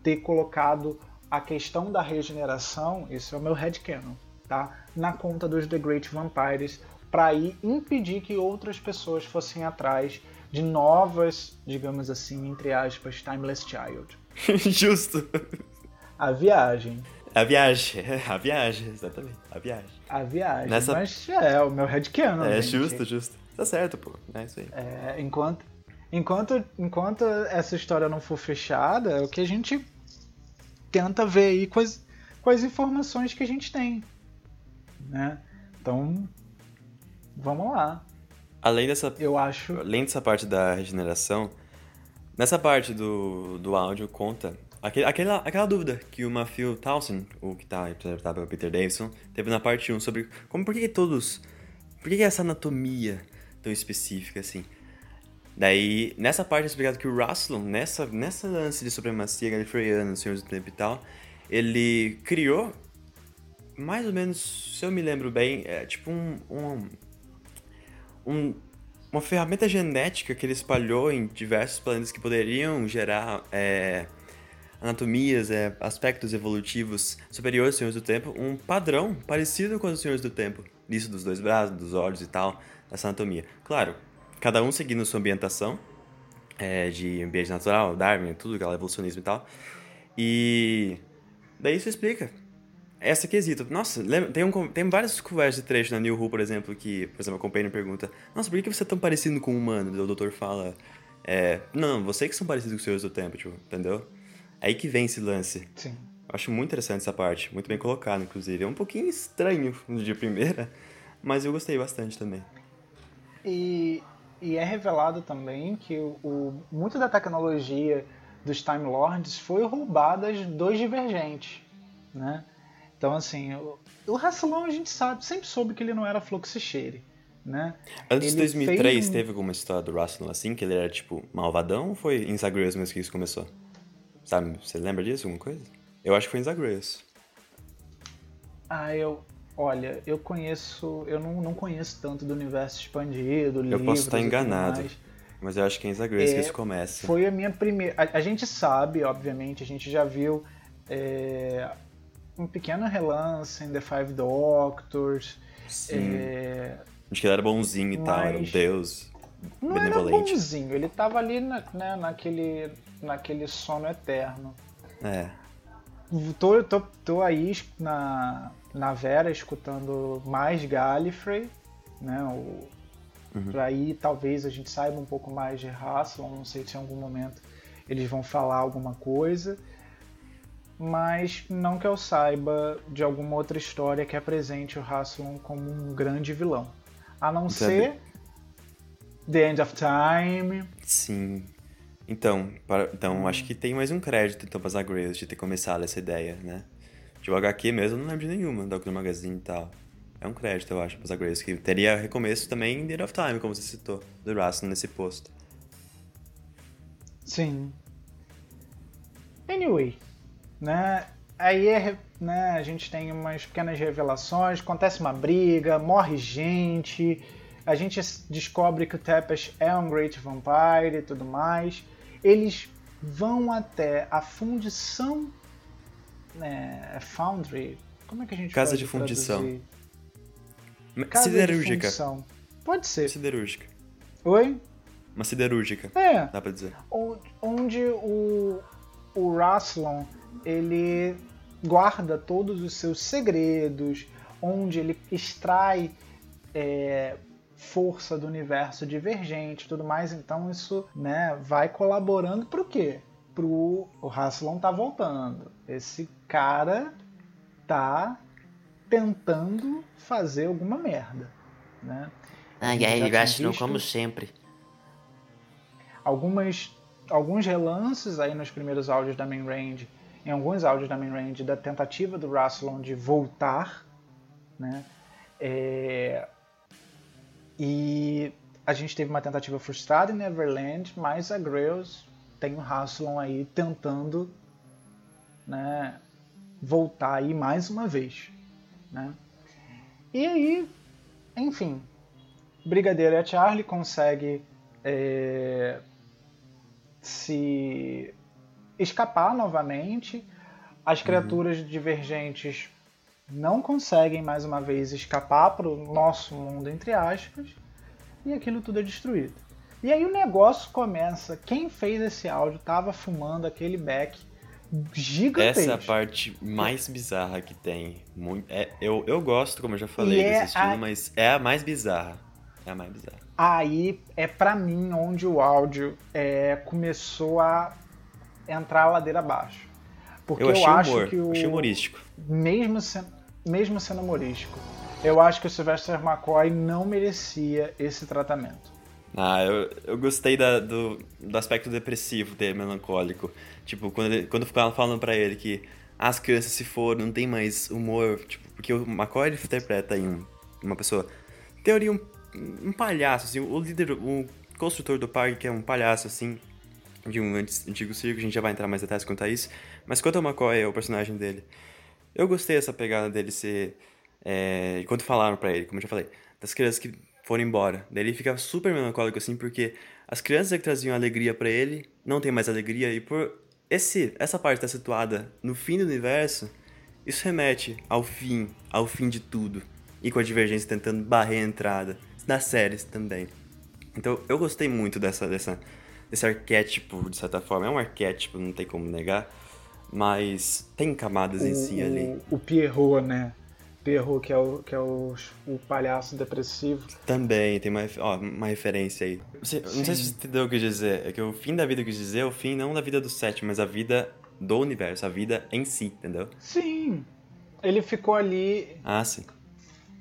ter colocado a questão da regeneração, isso é o meu headcanon, tá? Na conta dos The Great Vampires, para aí impedir que outras pessoas fossem atrás de novas, digamos assim, entre aspas, Timeless Child. Justo. A viagem. A viagem, a viagem, exatamente, a viagem. A viagem. Nessa- Mas é, o meu headcanon. é gente. justo, justo. Tá certo, pô. É isso aí. É, enquanto, enquanto, enquanto essa história não for fechada, é o que a gente tenta ver aí com as, com as informações que a gente tem. Né? Então, vamos lá. Além dessa, Eu acho. além dessa parte da regeneração, nessa parte do, do áudio conta aquele, aquela, aquela dúvida que o Matthew Townsend, o que tá interpretado pelo Peter Davison, teve na parte 1 sobre como por que todos. Por que essa anatomia tão específica assim? Daí, nessa parte é explicado que o Rassilon, nessa, nessa lance de supremacia galifreyana, Senhores do Tempo e tal, ele criou, mais ou menos, se eu me lembro bem, é tipo um, um, um- uma ferramenta genética que ele espalhou em diversos planetas que poderiam gerar é, anatomias, é, aspectos evolutivos superiores aos Senhores do Tempo, um padrão parecido com os Senhores do Tempo, nisso dos dois braços, dos olhos e tal, dessa anatomia. Claro, cada um seguindo sua ambientação, é, de ambiente natural, Darwin, tudo, aquela evolucionismo e tal. E daí isso explica essa quesito. Nossa, lembra, tem, um, tem várias conversas de trecho na New Who, por exemplo, que, por exemplo, a Companion pergunta Nossa, por que você é tão parecido com um humano? E o doutor fala é, Não, você que são parecidos com os senhores do tempo, tipo, entendeu? Aí que vem esse lance. Sim. Eu acho muito interessante essa parte, muito bem colocado, inclusive. É um pouquinho estranho de primeira, mas eu gostei bastante também. E, e é revelado também que o, o- muito da tecnologia dos Time Lords foi roubada dos Divergentes, né? Então, assim, o, o Rassilon a gente sabe, sempre soube que ele não era Fluxicheire, né? Antes de Ele 2003, fez teve alguma história do Russell assim, que ele era, tipo, malvadão ou foi em Zagreus mesmo que isso começou? Sabe, você lembra disso, alguma coisa? Eu acho que foi em Zagreus. Ah, eu. Olha, eu conheço. Eu não, não conheço tanto do universo expandido, Eu livros posso estar enganado, mas eu acho que é em Zagreus que É, isso começa. Foi a minha primeira. A, a gente sabe, obviamente, a gente já viu é, um pequeno relance em The Five Doctors. Sim. é, Acho que ele era bonzinho e tal, era um deus não era bonzinho, ele tava ali na- né, naquele, naquele sono eterno. É. Tô, tô, tô aí na, na Vera escutando mais Gallifrey, né? O, Pra aí talvez a gente saiba um pouco mais de Rassilon, não sei se em algum momento eles vão falar alguma coisa. Mas não que eu saiba de alguma outra história que apresente o Rassilon como um grande vilão. A não Sabe- ser The End of Time. Sim. Então, para- então acho que tem mais um crédito então pra Zagreus de ter começado essa ideia, né? De o HQ mesmo, eu não lembro de nenhuma, da Magazine e tal. É um crédito, eu acho, pra Zagreus, que teria recomeço também em The End of Time, como você citou, do Russell nesse posto. Sim. Anyway, né? Aí é, né, a gente tem umas pequenas revelações, acontece uma briga, morre gente, a gente descobre que o Tepesh é um Great Vampire e tudo mais. Eles vão até a fundição, né, Foundry, como é que a gente Casa de fundição. traduzir? Casa siderúrgica. de fundição. Pode ser. Siderúrgica. Oi? Uma siderúrgica, É. dá pra dizer. on- onde o, o Rassilon ele guarda todos os seus segredos, onde ele extrai é, força do universo divergente e tudo mais. Então isso né, vai colaborando para o quê? Pro o Rassilon tá voltando. Esse cara tá tentando fazer alguma merda, né? Já ai, tinha Rassilon, como sempre. algumas alguns relances aí nos primeiros áudios da main range, em alguns áudios da main range da tentativa do Rassilon de voltar, né? É, E a gente teve uma tentativa frustrada em Neverland, mas a Grails tem o Rassilon aí tentando, né, voltar aí mais uma vez, né? E aí, enfim, Brigadeiro e a Charlie consegue é, se escapar novamente. As criaturas divergentes não conseguem mais uma vez escapar para o nosso mundo, entre aspas, e aquilo tudo é destruído. E aí o negócio começa. Quem fez esse áudio estava fumando aquele beck gigantesco. Essa é a parte mais bizarra que tem. Muito, é, eu, eu gosto, como eu já falei, E é desse estilo, a- mas é a mais bizarra. É a mais bizarra. Aí é pra mim onde o áudio é, começou a entrar a ladeira abaixo. Porque Eu achei acho humor, que o, achei humorístico. mesmo sendo, mesmo sendo humorístico, eu acho que o Sylvester McCoy não merecia esse tratamento. Ah, eu, eu gostei da- do, do aspecto depressivo dele, melancólico. Tipo, quando, ele, quando ficava falando pra ele que as crianças se foram, não tem mais humor. Tipo, porque o McCoy ele interpreta aí um- uma pessoa. em Teoria, um, um palhaço, assim. O líder, o construtor do parque, que é um palhaço, assim. De um antigo circo, a gente já vai entrar mais detalhes quanto a isso. Mas quanto ao McCoy, é o personagem dele. Eu gostei dessa pegada dele ser. É, quando falaram pra ele, como eu já falei, das crianças que foram embora. Daí ele fica super melancólico assim, porque as crianças que traziam alegria pra ele não tem mais alegria, e por esse, essa parte estar situada no fim do universo, isso remete ao fim, ao fim de tudo. E com a divergência tentando barrer a entrada. Das séries também. Então eu gostei muito dessa, dessa, desse arquétipo, de certa forma. É um arquétipo, não tem como negar. Mas tem camadas em si ali. O, o Pierrot, né? Pierrot, que é o, que é o, o palhaço depressivo. Também tem uma, ó, uma referência aí. Você- não sei se você entendeu o que eu dizer. É que o fim da vida que eu quis dizer é o fim não da vida do Seth, mas a vida do universo, a vida em si, entendeu? Sim. Ele ficou ali Ah, sim.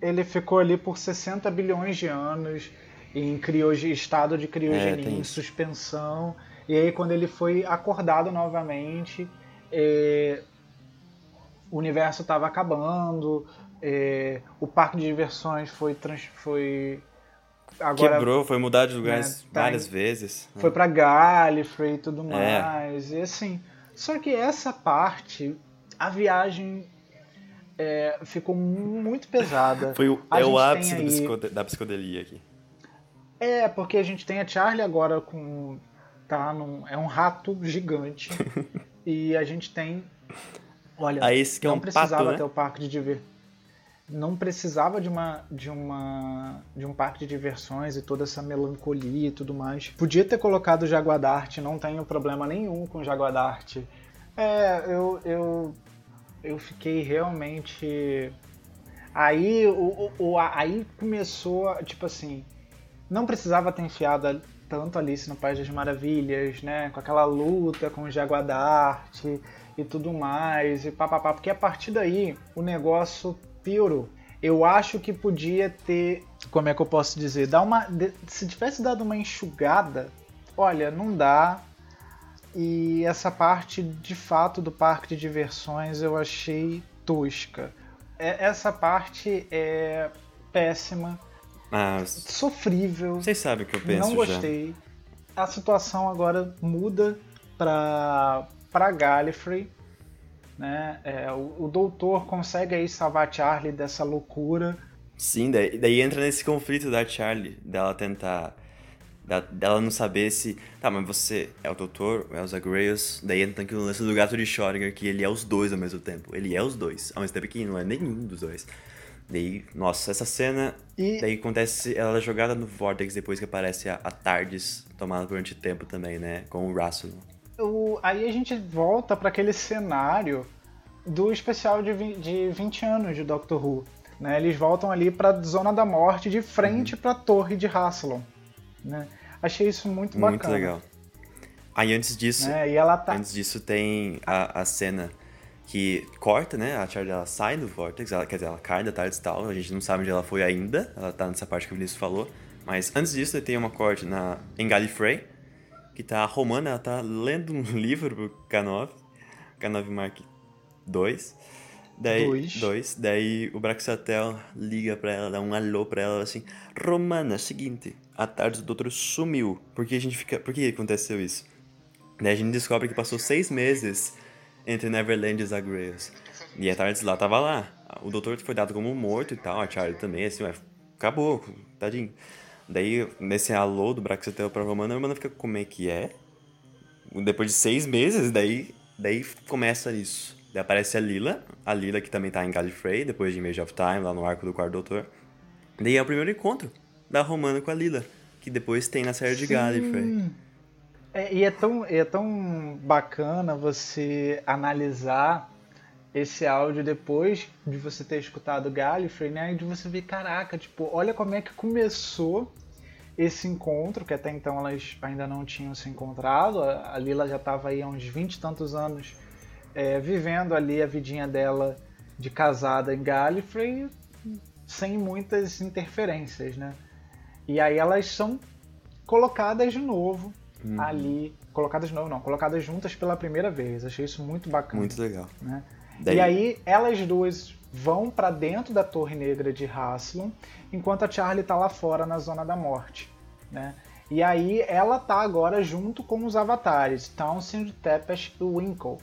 ele ficou ali por 60 bilhões de anos em crioge- estado de criogenia, É, em suspensão. E aí quando ele foi acordado novamente, é, o universo estava acabando, é, o parque de diversões foi, trans, foi agora, quebrou, foi mudar de lugares né, tá várias em, vezes. Foi né? para Gallifrey e tudo é. mais. E assim, só que essa parte, a viagem é, ficou muito pesada. Foi o, é o ápice aí... da psicodelia aqui. É, porque a gente tem a Charlie agora com. Tá num, é um rato gigante. e a gente tem. Olha, ah, esse que não é um precisava pato, né? ter o parque de diversões não precisava de uma de uma de um parque de diversões e toda essa melancolia e tudo mais. Podia ter colocado o Jaguadart, não tenho problema nenhum com o Jaguadart. É, eu eu eu fiquei realmente aí o, o, aí começou tipo assim, não precisava ter enfiado tanto Alice no País das Maravilhas, né, com aquela luta com o Jaguadart e tudo mais e papapá, porque a partir daí o negócio piorou. Eu acho que podia ter, como é que eu posso dizer, dar uma, se tivesse dado uma enxugada, olha, não dá. E essa parte, de fato, do parque de diversões eu achei tosca. É, essa parte é péssima, ah, sofrível. Vocês sabem o que eu penso. Não gostei. Já. A situação agora muda para para Gallifrey né? É, o, o, doutor consegue aí salvar Charlie dessa loucura. Sim, daí, daí entra nesse conflito da Charlie, dela tentar. Dela não saber se. Tá, mas você é o doutor, é o Zagreus. Daí entra aquele lance do gato de Schrödinger, que ele é os dois ao mesmo tempo. Ele é os dois, ao mesmo tempo que não é nenhum dos dois. Daí, nossa, essa cena. E... Daí acontece ela é jogada no Vortex depois que aparece a, a Tardes tomada durante tempo também, né? Com o Russell o, aí a gente volta para aquele cenário do especial de, de 20 anos de Doctor Who. Né? Eles voltam ali para a Zona da Morte, de frente uhum. para a Torre de Hasselon. Né? Achei isso muito bacana. Muito legal. Aí antes disso, é, tá... antes disso tem a, a cena que corta, né? A Charlie ela sai do Vortex, ela, quer dizer, ela cai da tarde e tal, a gente não sabe onde ela foi ainda, ela tá nessa parte que o Vinícius falou. Mas antes disso, tem uma corte na, em Gallifrey, que tá a Romana, ela tá lendo um livro pro K9, K9 Mark II. Daí, dois. dois. Daí o Braxatel liga pra ela, dá um alô pra ela, assim, Romana, seguinte, a tarde do doutor sumiu. Por que a gente fica... Por que aconteceu isso? Daí a gente descobre que passou seis meses entre Neverland e Zagreus. E a tarde lá tava lá. O doutor foi dado como morto e tal, a Charlie também, assim, ué, acabou, tadinho. Daí, nesse alô do Braxatel pra Romana, a Romana fica, como é que é? Depois de seis meses, daí, daí começa isso. Daí aparece a Lila, a Lila que também tá em Gallifrey, depois de Image of Time, lá no arco do quarto doutor. Daí é o primeiro encontro da Romana com a Lila, que depois tem na série de Sim. Gallifrey. É, e é tão, é tão bacana você analisar esse áudio depois de você ter escutado Gallifrey, né? E de você ver, caraca, tipo, olha como é que começou esse encontro, que até então elas ainda não tinham se encontrado. A Lila já estava aí há uns 20 e tantos anos é, vivendo ali a vidinha dela de casada em Gallifrey sem muitas interferências, né? E aí elas são colocadas de novo uhum. ali, colocadas de novo não, colocadas juntas pela primeira vez. Achei isso muito bacana. Muito legal. Né? Daí... E aí elas duas vão para dentro da Torre Negra de Haslam, enquanto a Charlie está lá fora na Zona da Morte. Né? E aí ela tá agora junto com os avatares Townsend, Tepesh e Winkle,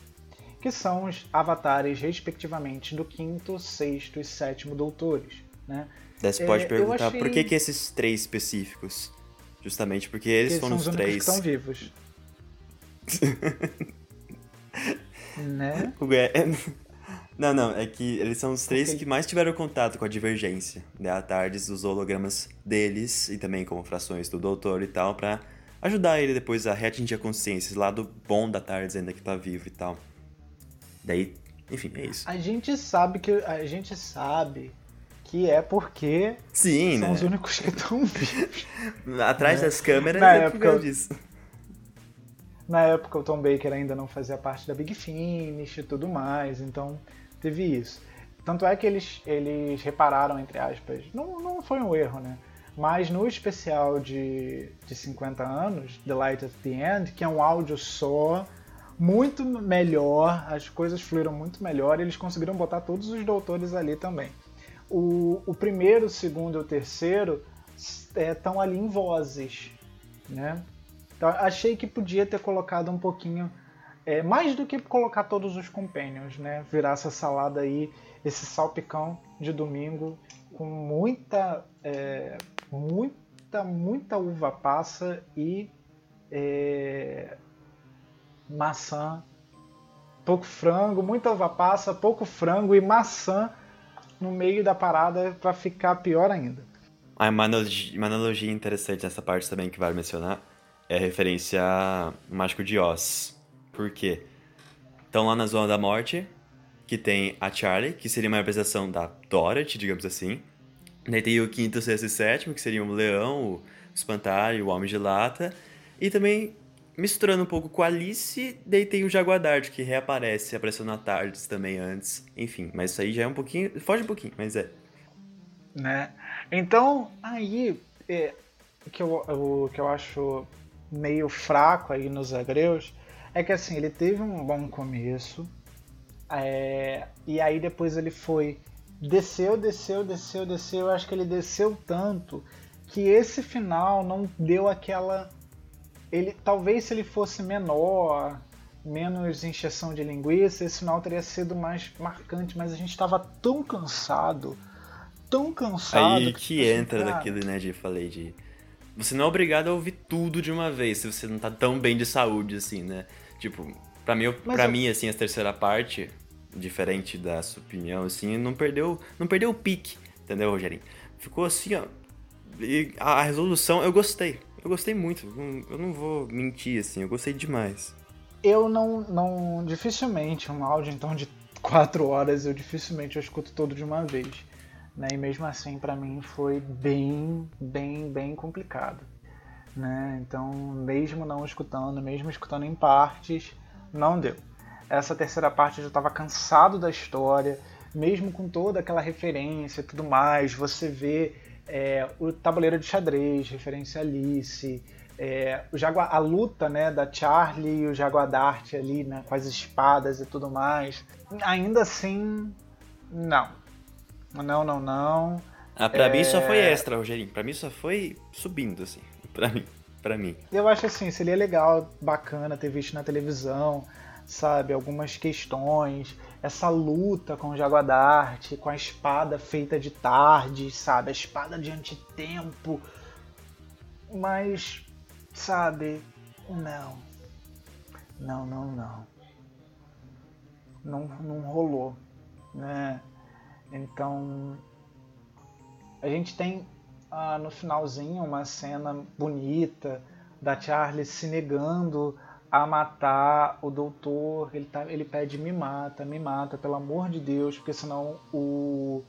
que são os avatares respectivamente do quinto, sexto e sétimo doutores. Né? Daí você pode é, perguntar achei... por que, que esses três específicos? Justamente porque eles, foram os, os três. que estão vivos. né? Não, não, é que eles são os três okay. que mais tiveram contato com a divergência. Né? A Tardes, os hologramas deles e também como frações do Doutor e tal, para ajudar ele depois a reatingir a consciência, esse lado bom da Tardes ainda que tá vivo e tal. Daí, enfim, é isso. A gente sabe que a gente sabe que é porque Sim, são né? os únicos que estão vivos. Atrás né? das câmeras Na é época disso. Na época o Tom Baker ainda não fazia parte da Big Finish e tudo mais, então teve isso. Tanto é que eles, eles repararam, entre aspas, não, não foi um erro, né? Mas no especial de, de 50 anos, The Light at the End, que é um áudio só, muito melhor, as coisas fluíram muito melhor e eles conseguiram botar todos os doutores ali também. O, o primeiro, o segundo e o terceiro estão é, ali em vozes, né? Então, achei que podia ter colocado um pouquinho é, mais do que colocar todos os companions, né? Virar essa salada aí, esse salpicão de domingo com muita, é, muita, muita uva passa e é, maçã, pouco frango, muita uva passa, pouco frango e maçã no meio da parada para ficar pior ainda. Ah, uma analogia, uma analogia interessante nessa parte também que vale mencionar é a referência a Mágico de Oz. Por quê? Estão lá na Zona da Morte, que tem a Charlie, que seria uma representação da Dorothy, digamos assim. Daí tem o quinto, sexto e sétimo, que seriam o Leão, o Espantalho, o Homem de Lata. E também misturando um pouco com a Alice, daí tem o Jaguardart, que reaparece, apareceu na Tardes também antes. Enfim, mas isso aí já é um pouquinho. Foge um pouquinho, mas é. Né? Então, aí, é, o, que eu, o que eu acho meio fraco aí nos Agreus é que assim, ele teve um bom começo, é, e aí depois ele foi. Desceu, desceu, desceu, desceu. Eu acho que ele desceu tanto que esse final não deu aquela ele talvez se ele fosse menor, menos encheção de linguiça, esse final teria sido mais marcante, mas a gente estava tão cansado, tão cansado. Aí que, que entra cara... naquilo, né, de falei de você não é obrigado a ouvir tudo de uma vez, se você não tá tão bem de saúde assim, né? Tipo, para mim, para eu... mim assim, a terceira parte, diferente da sua opinião assim, não perdeu, não perdeu o pique, entendeu, Rogerinho? Ficou assim, ó, e a resolução eu gostei. Eu gostei muito, eu não vou mentir assim, eu gostei demais. Eu não, não dificilmente um áudio então de quatro horas eu dificilmente eu escuto todo de uma vez, né? E mesmo assim para mim foi bem, bem, bem complicado, né? Então mesmo não escutando, mesmo escutando em partes, não deu. Essa terceira parte eu já estava cansado da história, mesmo com toda aquela referência e tudo mais, você vê é, o tabuleiro de xadrez, referência a Alice, é, o Jaguar, a luta né, da Charlie e o Jaguardart ali né, com as espadas e tudo mais. Ainda assim, não. Não, não, não. Ah, pra é... mim só foi extra, Rogerinho. Pra mim só foi subindo, assim. Pra mim. Pra mim. Eu acho assim, seria legal, bacana ter visto na televisão, sabe? Algumas questões essa luta com o Jaguardarte, com a espada feita de tarde, sabe? A espada de antitempo. Mas, sabe, não. Não, não, não. Não, não rolou, né? Então, a gente tem ah, no finalzinho uma cena bonita da Charlie se negando a matar o doutor. Ele, tá, ele pede me mata, me mata, pelo amor de Deus, porque senão o,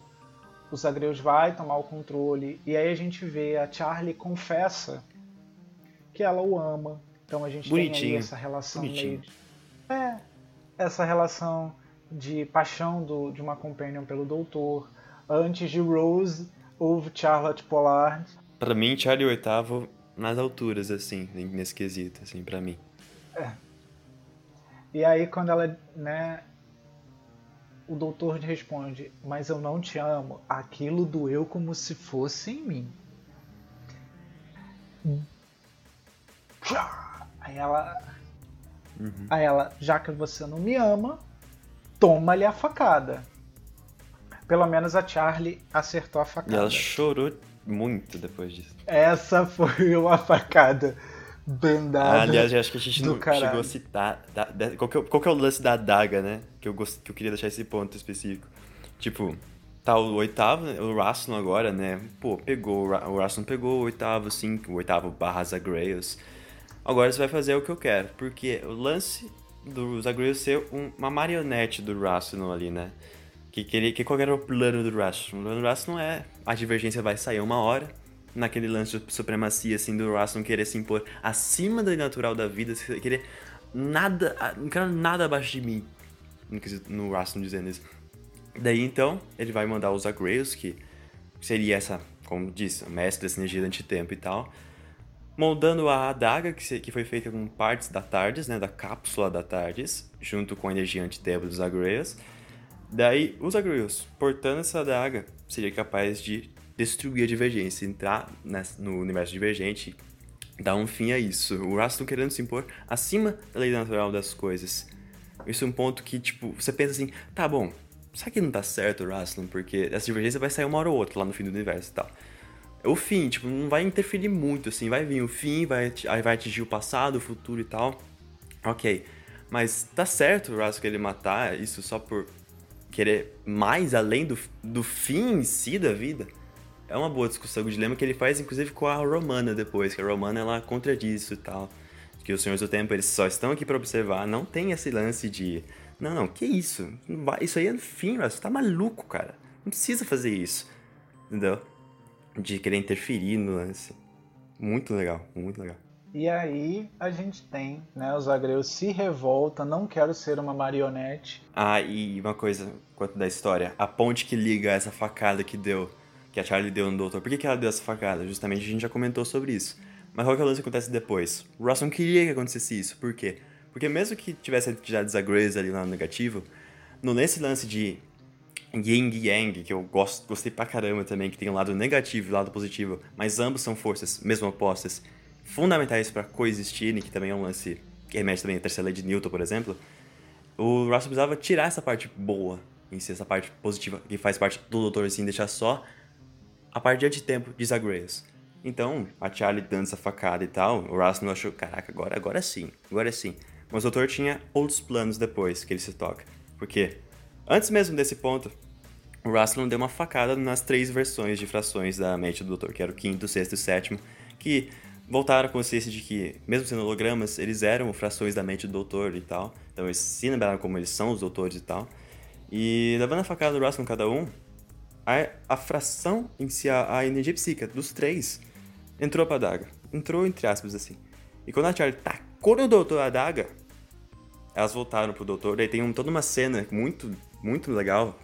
o Zagreus vai tomar o controle. E aí a gente vê a Charlie confessa que ela o ama. Então a gente Bonitinho. tem aí essa relação Bonitinho. meio. É, essa relação de paixão do, de uma companion pelo doutor. Antes de Rose, houve Charlotte Pollard. Pra mim, Charlie oitavo nas alturas, assim, nesse quesito, assim, pra mim. É. E aí quando ela, né, o doutor responde, mas eu não te amo. Aquilo doeu como se fosse em mim. Aí ela, uhum. aí ela, já que você não me ama, toma-lhe a facada. Pelo menos a Charlie acertou a facada. E ela chorou muito depois disso. Essa foi uma facada bandada. aliás, eu acho que a gente não caralho. chegou a citar. Da, da, qual, que é, qual que é o lance da adaga, né? Que eu, gost, que eu queria deixar esse ponto específico. Tipo, tá o oitavo, o Rassilon agora, né? Pô, pegou, o Rassilon pegou o oitavo, sim, o oitavo barra Zagreus. Agora você vai fazer o que eu quero, porque o lance do Zagreus ser um, uma marionete do Rassilon ali, né? Que, que, que qual era o plano do Rassilon? O plano do Rassilon é a divergência vai sair uma hora, naquele lance de supremacia, assim, do não querer se impor acima do natural da vida, querer nada, não quero nada abaixo de mim, no não dizendo isso. Daí, então, ele vai mandar os Agrails, que seria essa como disse, mestre dessa energia do antitempo e tal, moldando a adaga que, que foi feita com partes da TARDIS, né, da cápsula da TARDIS, junto com a energia antitempo dos Agreus. Daí, os Agreus, portando essa adaga, seria capaz de destruir a divergência, entrar no universo divergente, dar um fim a isso. O Raston querendo se impor acima da lei natural das coisas. Isso é um ponto que, tipo, você pensa assim, tá bom, será que não tá certo o Raston? Porque essa divergência vai sair uma hora ou outra lá no fim do universo e tal. O fim, tipo, não vai interferir muito, assim, vai vir o fim, vai, vai atingir o passado, o futuro e tal. Ok. Mas tá certo o Raston querer matar isso só por querer mais além do, do fim em si da vida? É uma boa discussão, o dilema que ele faz, inclusive, com a Romana depois, que a Romana, ela contradiz isso e tal. Que os Senhores do Tempo, eles só estão aqui para observar, não tem esse lance de... Não, não, que isso? Isso aí é no fim, você tá maluco, cara. Não precisa fazer isso, entendeu? De querer interferir no lance. Muito legal, muito legal. E aí a gente tem, né, os agreus se revolta, não quero ser uma marionete. Ah, e uma coisa quanto da história, a ponte que liga essa facada que deu que a Charlie deu no doutor. Por que, que ela deu essa facada? Justamente a gente já comentou sobre isso. Mas qual que é o lance que acontece depois? O Ross não queria que acontecesse isso. Por quê? Porque mesmo que tivesse entidades agrees ali lá no negativo, no, nesse lance de Yin Yang, que eu gosto, gostei pra caramba também, que tem um lado negativo e um lado positivo, mas ambos são forças, mesmo opostas, fundamentais para coexistirem, que também é um lance que remete também à terceira lei de Newton, por exemplo, o Ross precisava tirar essa parte boa em si, essa parte positiva, que faz parte do doutor, assim, deixar só a partir de tempo Zagreus. Então, a Charlie dando essa facada e tal, o não achou, caraca, agora, agora sim, agora sim. Mas o doutor tinha outros planos depois que ele se toca. Porque, antes mesmo desse ponto, o não deu uma facada nas três versões de frações da mente do doutor, que era o quinto, sexto e sétimo, que voltaram a consciência de que, mesmo sendo hologramas, eles eram frações da mente do doutor e tal. Então eles se lembraram como eles são os doutores e tal. E levando a facada do Russell cada um, a, a fração em si, a, a, energia psíquica dos três, entrou pra adaga. Entrou entre aspas assim. E quando a Charlie tacou no doutor a adaga, elas voltaram pro doutor. Daí tem um, toda uma cena muito, muito legal.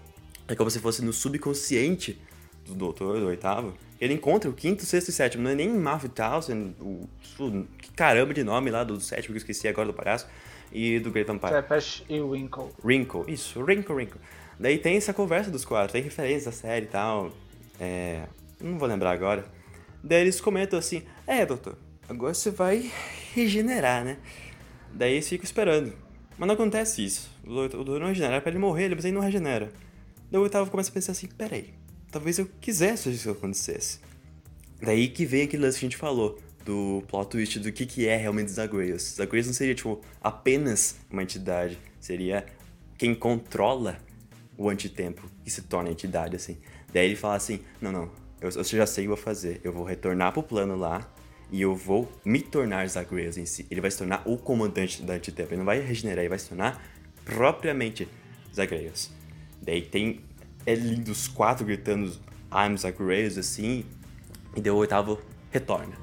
É como se fosse no subconsciente do doutor, do oitavo. Ele encontra o quinto, sexto e sétimo. Não é nem Matthew Townsend, o, o que caramba de nome lá do sétimo que eu esqueci agora do palhaço. E do Great Vampire. Tepesh e Winkle. Wrinkle, isso, Wrinkle, Wrinkle. Daí tem essa conversa dos quatro, tem referência à série e tal. É. Não vou lembrar agora. Daí eles comentam assim: É, doutor, agora você vai regenerar, né? Daí eles ficam esperando. Mas não acontece isso. O doutor não regenera, é pra ele morrer, ele não regenera. Daí o oitavo começa a pensar assim: Peraí, talvez eu quisesse que isso acontecesse. Daí que vem aquele lance que a gente falou do plot twist do que, que é realmente Zagreus. Zagreus não seria, tipo, apenas uma entidade. Seria quem controla o antitempo e se torna entidade, assim. Daí ele fala assim: não, não, eu, eu já sei o que vou fazer. Eu vou retornar pro plano lá e eu vou me tornar Zagreus em si. Ele vai se tornar o comandante da antitempo. Ele não vai regenerar, ele vai se tornar propriamente Zagreus. Daí tem. É lindo os quatro gritando I'm Zagreus assim. E daí o oitavo retorna.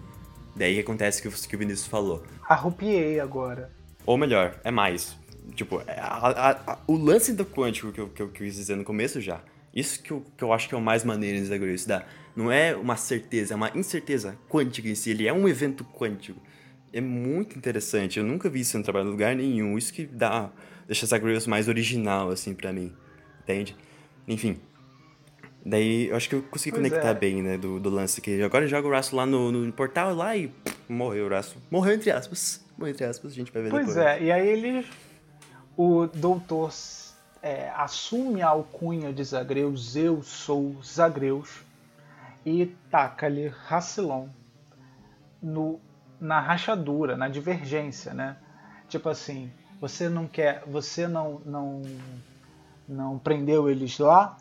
Daí acontece o que o Vinícius falou. Arrupiei agora. Ou melhor, é mais. Tipo, é, a, a, a, o lance do quântico que eu, que eu, quis dizer no começo já. Isso que eu, que eu acho que é o mais maneiro em Zagreus. Dá. Não é uma certeza, é uma incerteza quântica em si. Ele é um evento quântico. É muito interessante. Eu nunca vi isso no trabalho em lugar nenhum. Isso que dá, deixa Zagreus mais original, assim, para mim. Entende? Enfim. Daí eu acho que eu consegui pois conectar é. bem, né? Do, do lance que agora joga o Russell lá no, no portal lá e pff, morreu o Russell. Morreu entre aspas. Morreu entre aspas, a gente vai ver pois depois. Pois é, e aí ele o doutor é, assume a alcunha de Zagreus, eu sou Zagreus, e taca-lhe Rassilon no, na rachadura, na divergência, né? Tipo assim, você não quer, você não não não prendeu eles lá,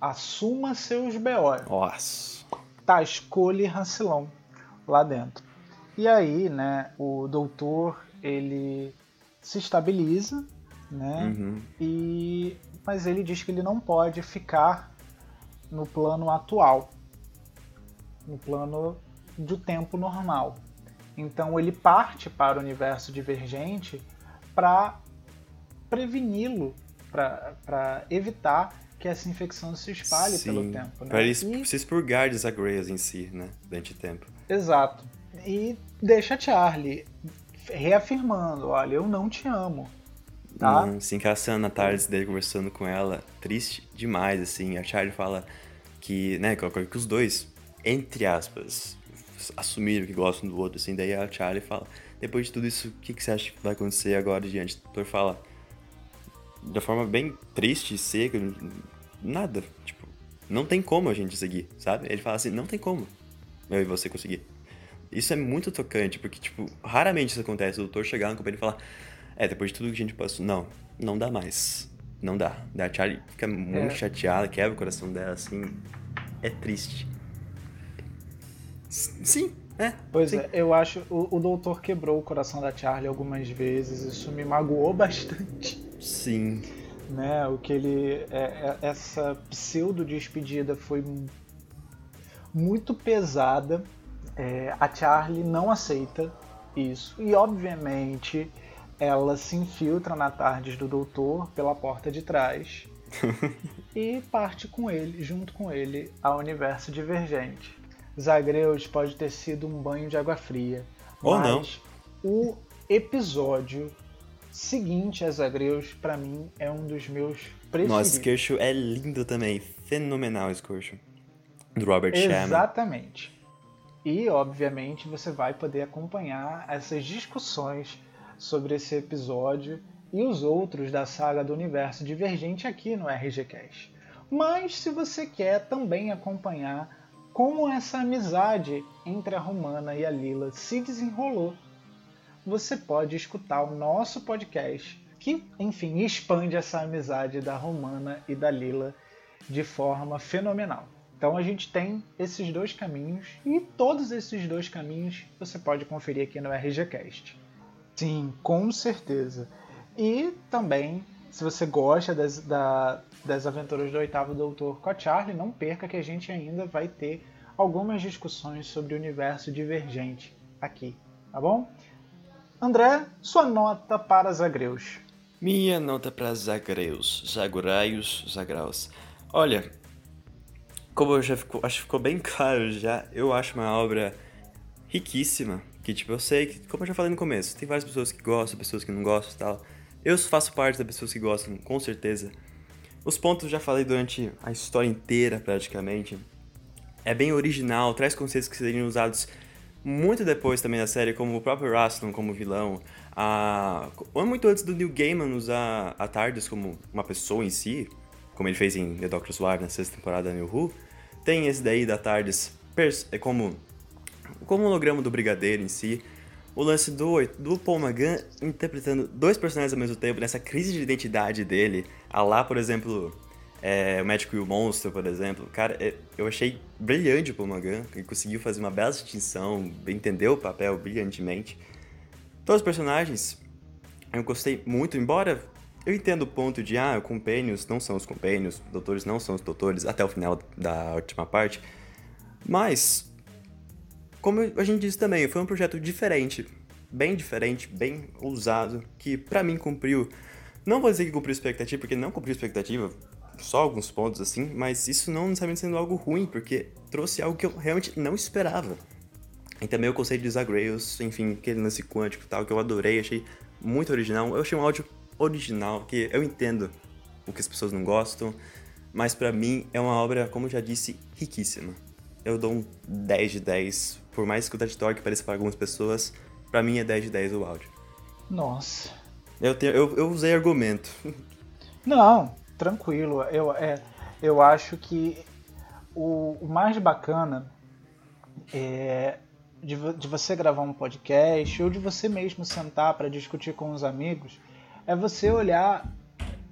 assuma seus B.O. Nossa. Tá, escolhe Rassilon lá dentro. E aí, né, o doutor, ele se estabiliza, né? Uhum. E mas ele diz que ele não pode ficar no plano atual, no plano do tempo normal. Então ele parte para o universo divergente para preveni-lo, para evitar que essa infecção se espalhe Sim, pelo tempo. Né? Pra ele E- se expurgar de Zagreus em si, né? Durante o tempo. Exato. E deixa Charlie reafirmando, olha, eu não te amo. Tá? Hum, se encaçando na tarde dele conversando com ela, triste demais, assim. A Charlie fala que, né, que os dois, entre aspas, assumiram que gostam do outro, assim. Daí a Charlie fala, depois de tudo isso, o que, que você acha que vai acontecer agora diante? O doutor fala, de forma bem triste seca, nada, tipo, não tem como a gente seguir, sabe? Ele fala assim, não tem como eu e você conseguir. Isso é muito tocante, porque, tipo, raramente isso acontece. O doutor chegar no companheiro e falar, é, depois de tudo que a gente passou, não, não dá mais. Não dá. A Charlie fica muito É. chateada, quebra o coração dela, assim. É triste. Sim, é. Pois sim. é, eu acho o, o doutor quebrou o coração da Charlie algumas vezes, isso me magoou bastante. Sim. Né? O que ele. é- é- essa pseudo despedida foi mu- muito pesada. É, a Charlie não aceita isso. E obviamente ela se infiltra na tardes do doutor pela porta de trás e parte com ele, junto com ele, ao universo divergente. Zagreus pode ter sido um banho de água fria. Ou mas O episódio seguinte a Zagreus, pra mim, é um dos meus preferidos. Nossa, Kershaw é lindo também. Fenomenal esse Kershaw. Do Robert Sherman. Exatamente. E, obviamente, você vai poder acompanhar essas discussões sobre esse episódio e os outros da saga do universo divergente aqui no RGCast. Mas, se você quer também acompanhar como essa amizade entre a Romana e a Lila se desenrolou, você pode escutar o nosso podcast, que, enfim, expande essa amizade da Romana e da Lila de forma fenomenal. Então a gente tem esses dois caminhos e todos esses dois caminhos você pode conferir aqui no RGCast. Sim, com certeza. E também, se você gosta das, da- das aventuras do oitavo doutor com a Charlie, não perca que a gente ainda vai ter algumas discussões sobre o universo divergente aqui, tá bom? André, sua nota para Zagreus. Minha nota para Zagreus, Zaguraios, Zagraus. Olha, como já ficou, acho que ficou bem claro já, eu acho uma obra riquíssima. Que tipo, eu sei que, como eu já falei no começo, tem várias pessoas que gostam, pessoas que não gostam e tal. Eu faço parte das pessoas que gostam, com certeza. Os pontos eu já falei durante a história inteira, praticamente. É bem original, traz conceitos que seriam usados muito depois também na série, como o próprio Raston como vilão. A... ou Muito antes do Neil Gaiman usar a TARDIS como uma pessoa em si, como ele fez em The Doctor's Wife na sexta temporada da New Who. Tem esse daí da TARDIS é como, como holograma do Brigadeiro em si. O lance do, do Paul interpretando dois personagens ao mesmo tempo, nessa crise de identidade dele. A lá, por exemplo, é, o Médico e o Monstro, por exemplo. Cara, é- eu achei brilhante o Paul McGann. Ele conseguiu fazer uma bela distinção, entendeu o papel brilhantemente. Todos os personagens eu gostei muito, embora eu entenda o ponto de, ah, companions não são os companions, doutores não são os doutores, até o final da última parte. Mas, como a gente disse também, foi um projeto diferente, bem diferente, bem ousado, que pra mim cumpriu. Não vou dizer que cumpriu expectativa, porque não cumpriu expectativa, só alguns pontos assim, mas isso não necessariamente sendo algo ruim, porque trouxe algo que eu realmente não esperava. E também o conceito de Zagreus, enfim, aquele lance quântico e tal, que eu adorei, achei muito original. Eu achei um áudio original, que eu entendo o que as pessoas não gostam, mas pra mim é uma obra, como eu já disse, riquíssima. Eu dou um 10 de 10, por mais que pareça para algumas pessoas, pra mim é 10 de 10 o áudio. Nossa. Eu, tenho, eu, eu usei argumento. Não, tranquilo. Eu, é, eu acho que o, o mais bacana é de, de você gravar um podcast ou de você mesmo sentar para discutir com os amigos é você olhar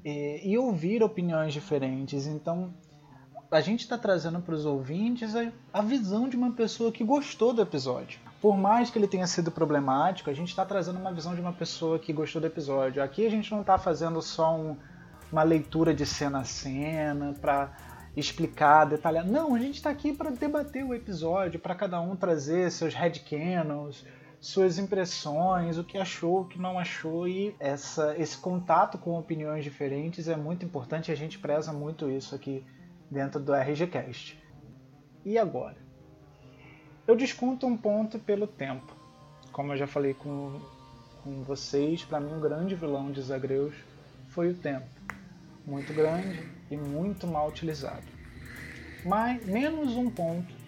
é, e ouvir opiniões diferentes. Então, a gente está trazendo para os ouvintes a, a visão de uma pessoa que gostou do episódio. Por mais que ele tenha sido problemático, a gente está trazendo uma visão de uma pessoa que gostou do episódio. Aqui a gente não está fazendo só um- uma leitura de cena a cena para explicar, detalhar. Não, a gente está aqui para debater o episódio, para cada um trazer seus headcanons, suas impressões, o que achou, o que não achou e essa, esse contato com opiniões diferentes é muito importante e a gente preza muito isso aqui dentro do RGCast. E agora? Eu desconto um ponto pelo tempo. Como eu já falei com, com vocês, para mim um grande vilão de Zagreus foi o tempo. Muito grande e muito mal utilizado. Mas menos um ponto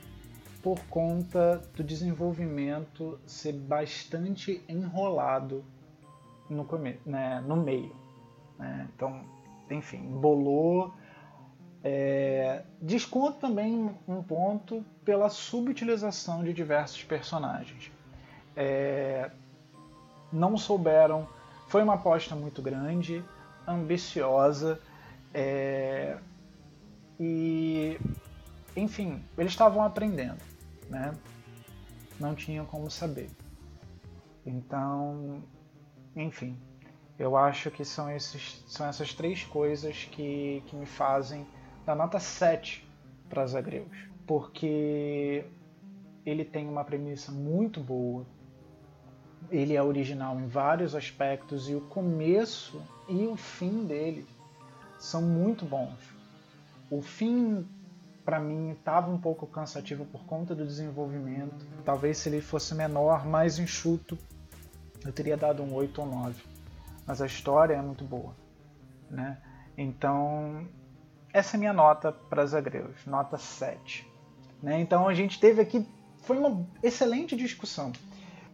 por conta do desenvolvimento ser bastante enrolado no, né, no meio. Né? Então, enfim, bolou. É, desconto também um ponto pela subutilização de diversos personagens. É, não souberam. Foi uma aposta muito grande, ambiciosa. É, e, enfim, eles estavam aprendendo né? Não tinham como saber. Então, enfim, eu acho que são, esses, são essas três coisas que, que me fazem dar nota 7 para Zagreus. Porque ele tem uma premissa muito boa, ele é original em vários aspectos e o começo e o fim dele são muito bons. O fim para mim estava um pouco cansativo por conta do desenvolvimento. Talvez se ele fosse menor, mais enxuto, eu teria dado um 8 ou 9. Mas a história é muito boa, né? Então, essa é minha nota para Zagreus, nota 7. Né? Então a gente teve aqui, foi uma excelente discussão.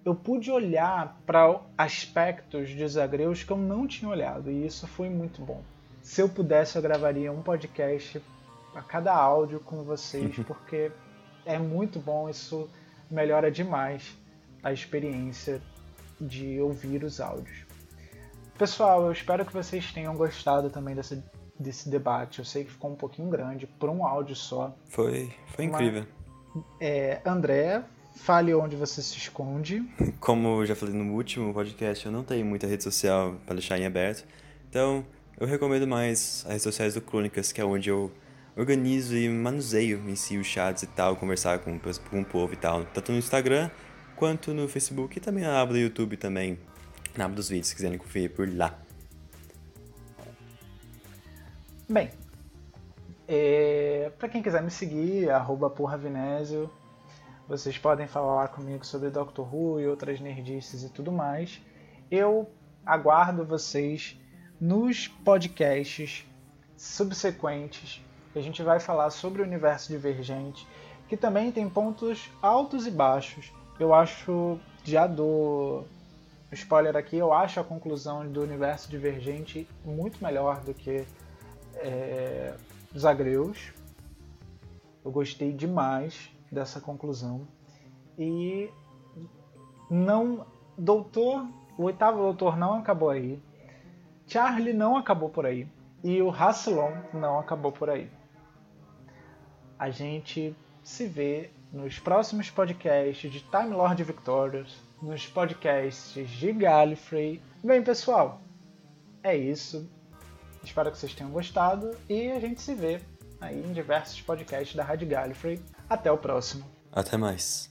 Eu pude olhar para aspectos de Zagreus que eu não tinha olhado e isso foi muito bom. Se eu pudesse, eu gravaria um podcast a cada áudio com vocês, porque é muito bom, isso melhora demais a experiência de ouvir os áudios. Pessoal, eu espero que vocês tenham gostado também desse, desse debate. Eu sei que ficou um pouquinho grande por um áudio só. Foi, foi incrível. é, André, fale onde você se esconde. Como eu já falei no último podcast, eu não tenho muita rede social para deixar em aberto. Então, eu recomendo mais as redes sociais do Crônicas, que é onde eu organizo e manuseio em si os chats e tal, conversar com, com o povo e tal, tanto no Instagram quanto no Facebook e também na aba do YouTube também, na aba dos vídeos, se quiserem conferir por lá. Bem, é, para quem quiser me seguir, arroba porravinésio, vocês podem falar comigo sobre Doctor Who e outras nerdices e tudo mais. Eu aguardo vocês nos podcasts subsequentes a gente vai falar sobre o universo divergente, que também tem pontos altos e baixos. Eu acho, já do spoiler aqui, eu acho a conclusão do universo divergente muito melhor do que é, Zagreus. Eu gostei demais dessa conclusão. E não. Doutor. O oitavo doutor não acabou aí. Charlie não acabou por aí. E o Rassilon não acabou por aí a gente se vê nos próximos podcasts de Time Lord Victorious, nos podcasts de Gallifrey. Bem, pessoal, é isso. Espero que vocês tenham gostado e a gente se vê aí em diversos podcasts da Rádio Gallifrey. Até o próximo. Até mais.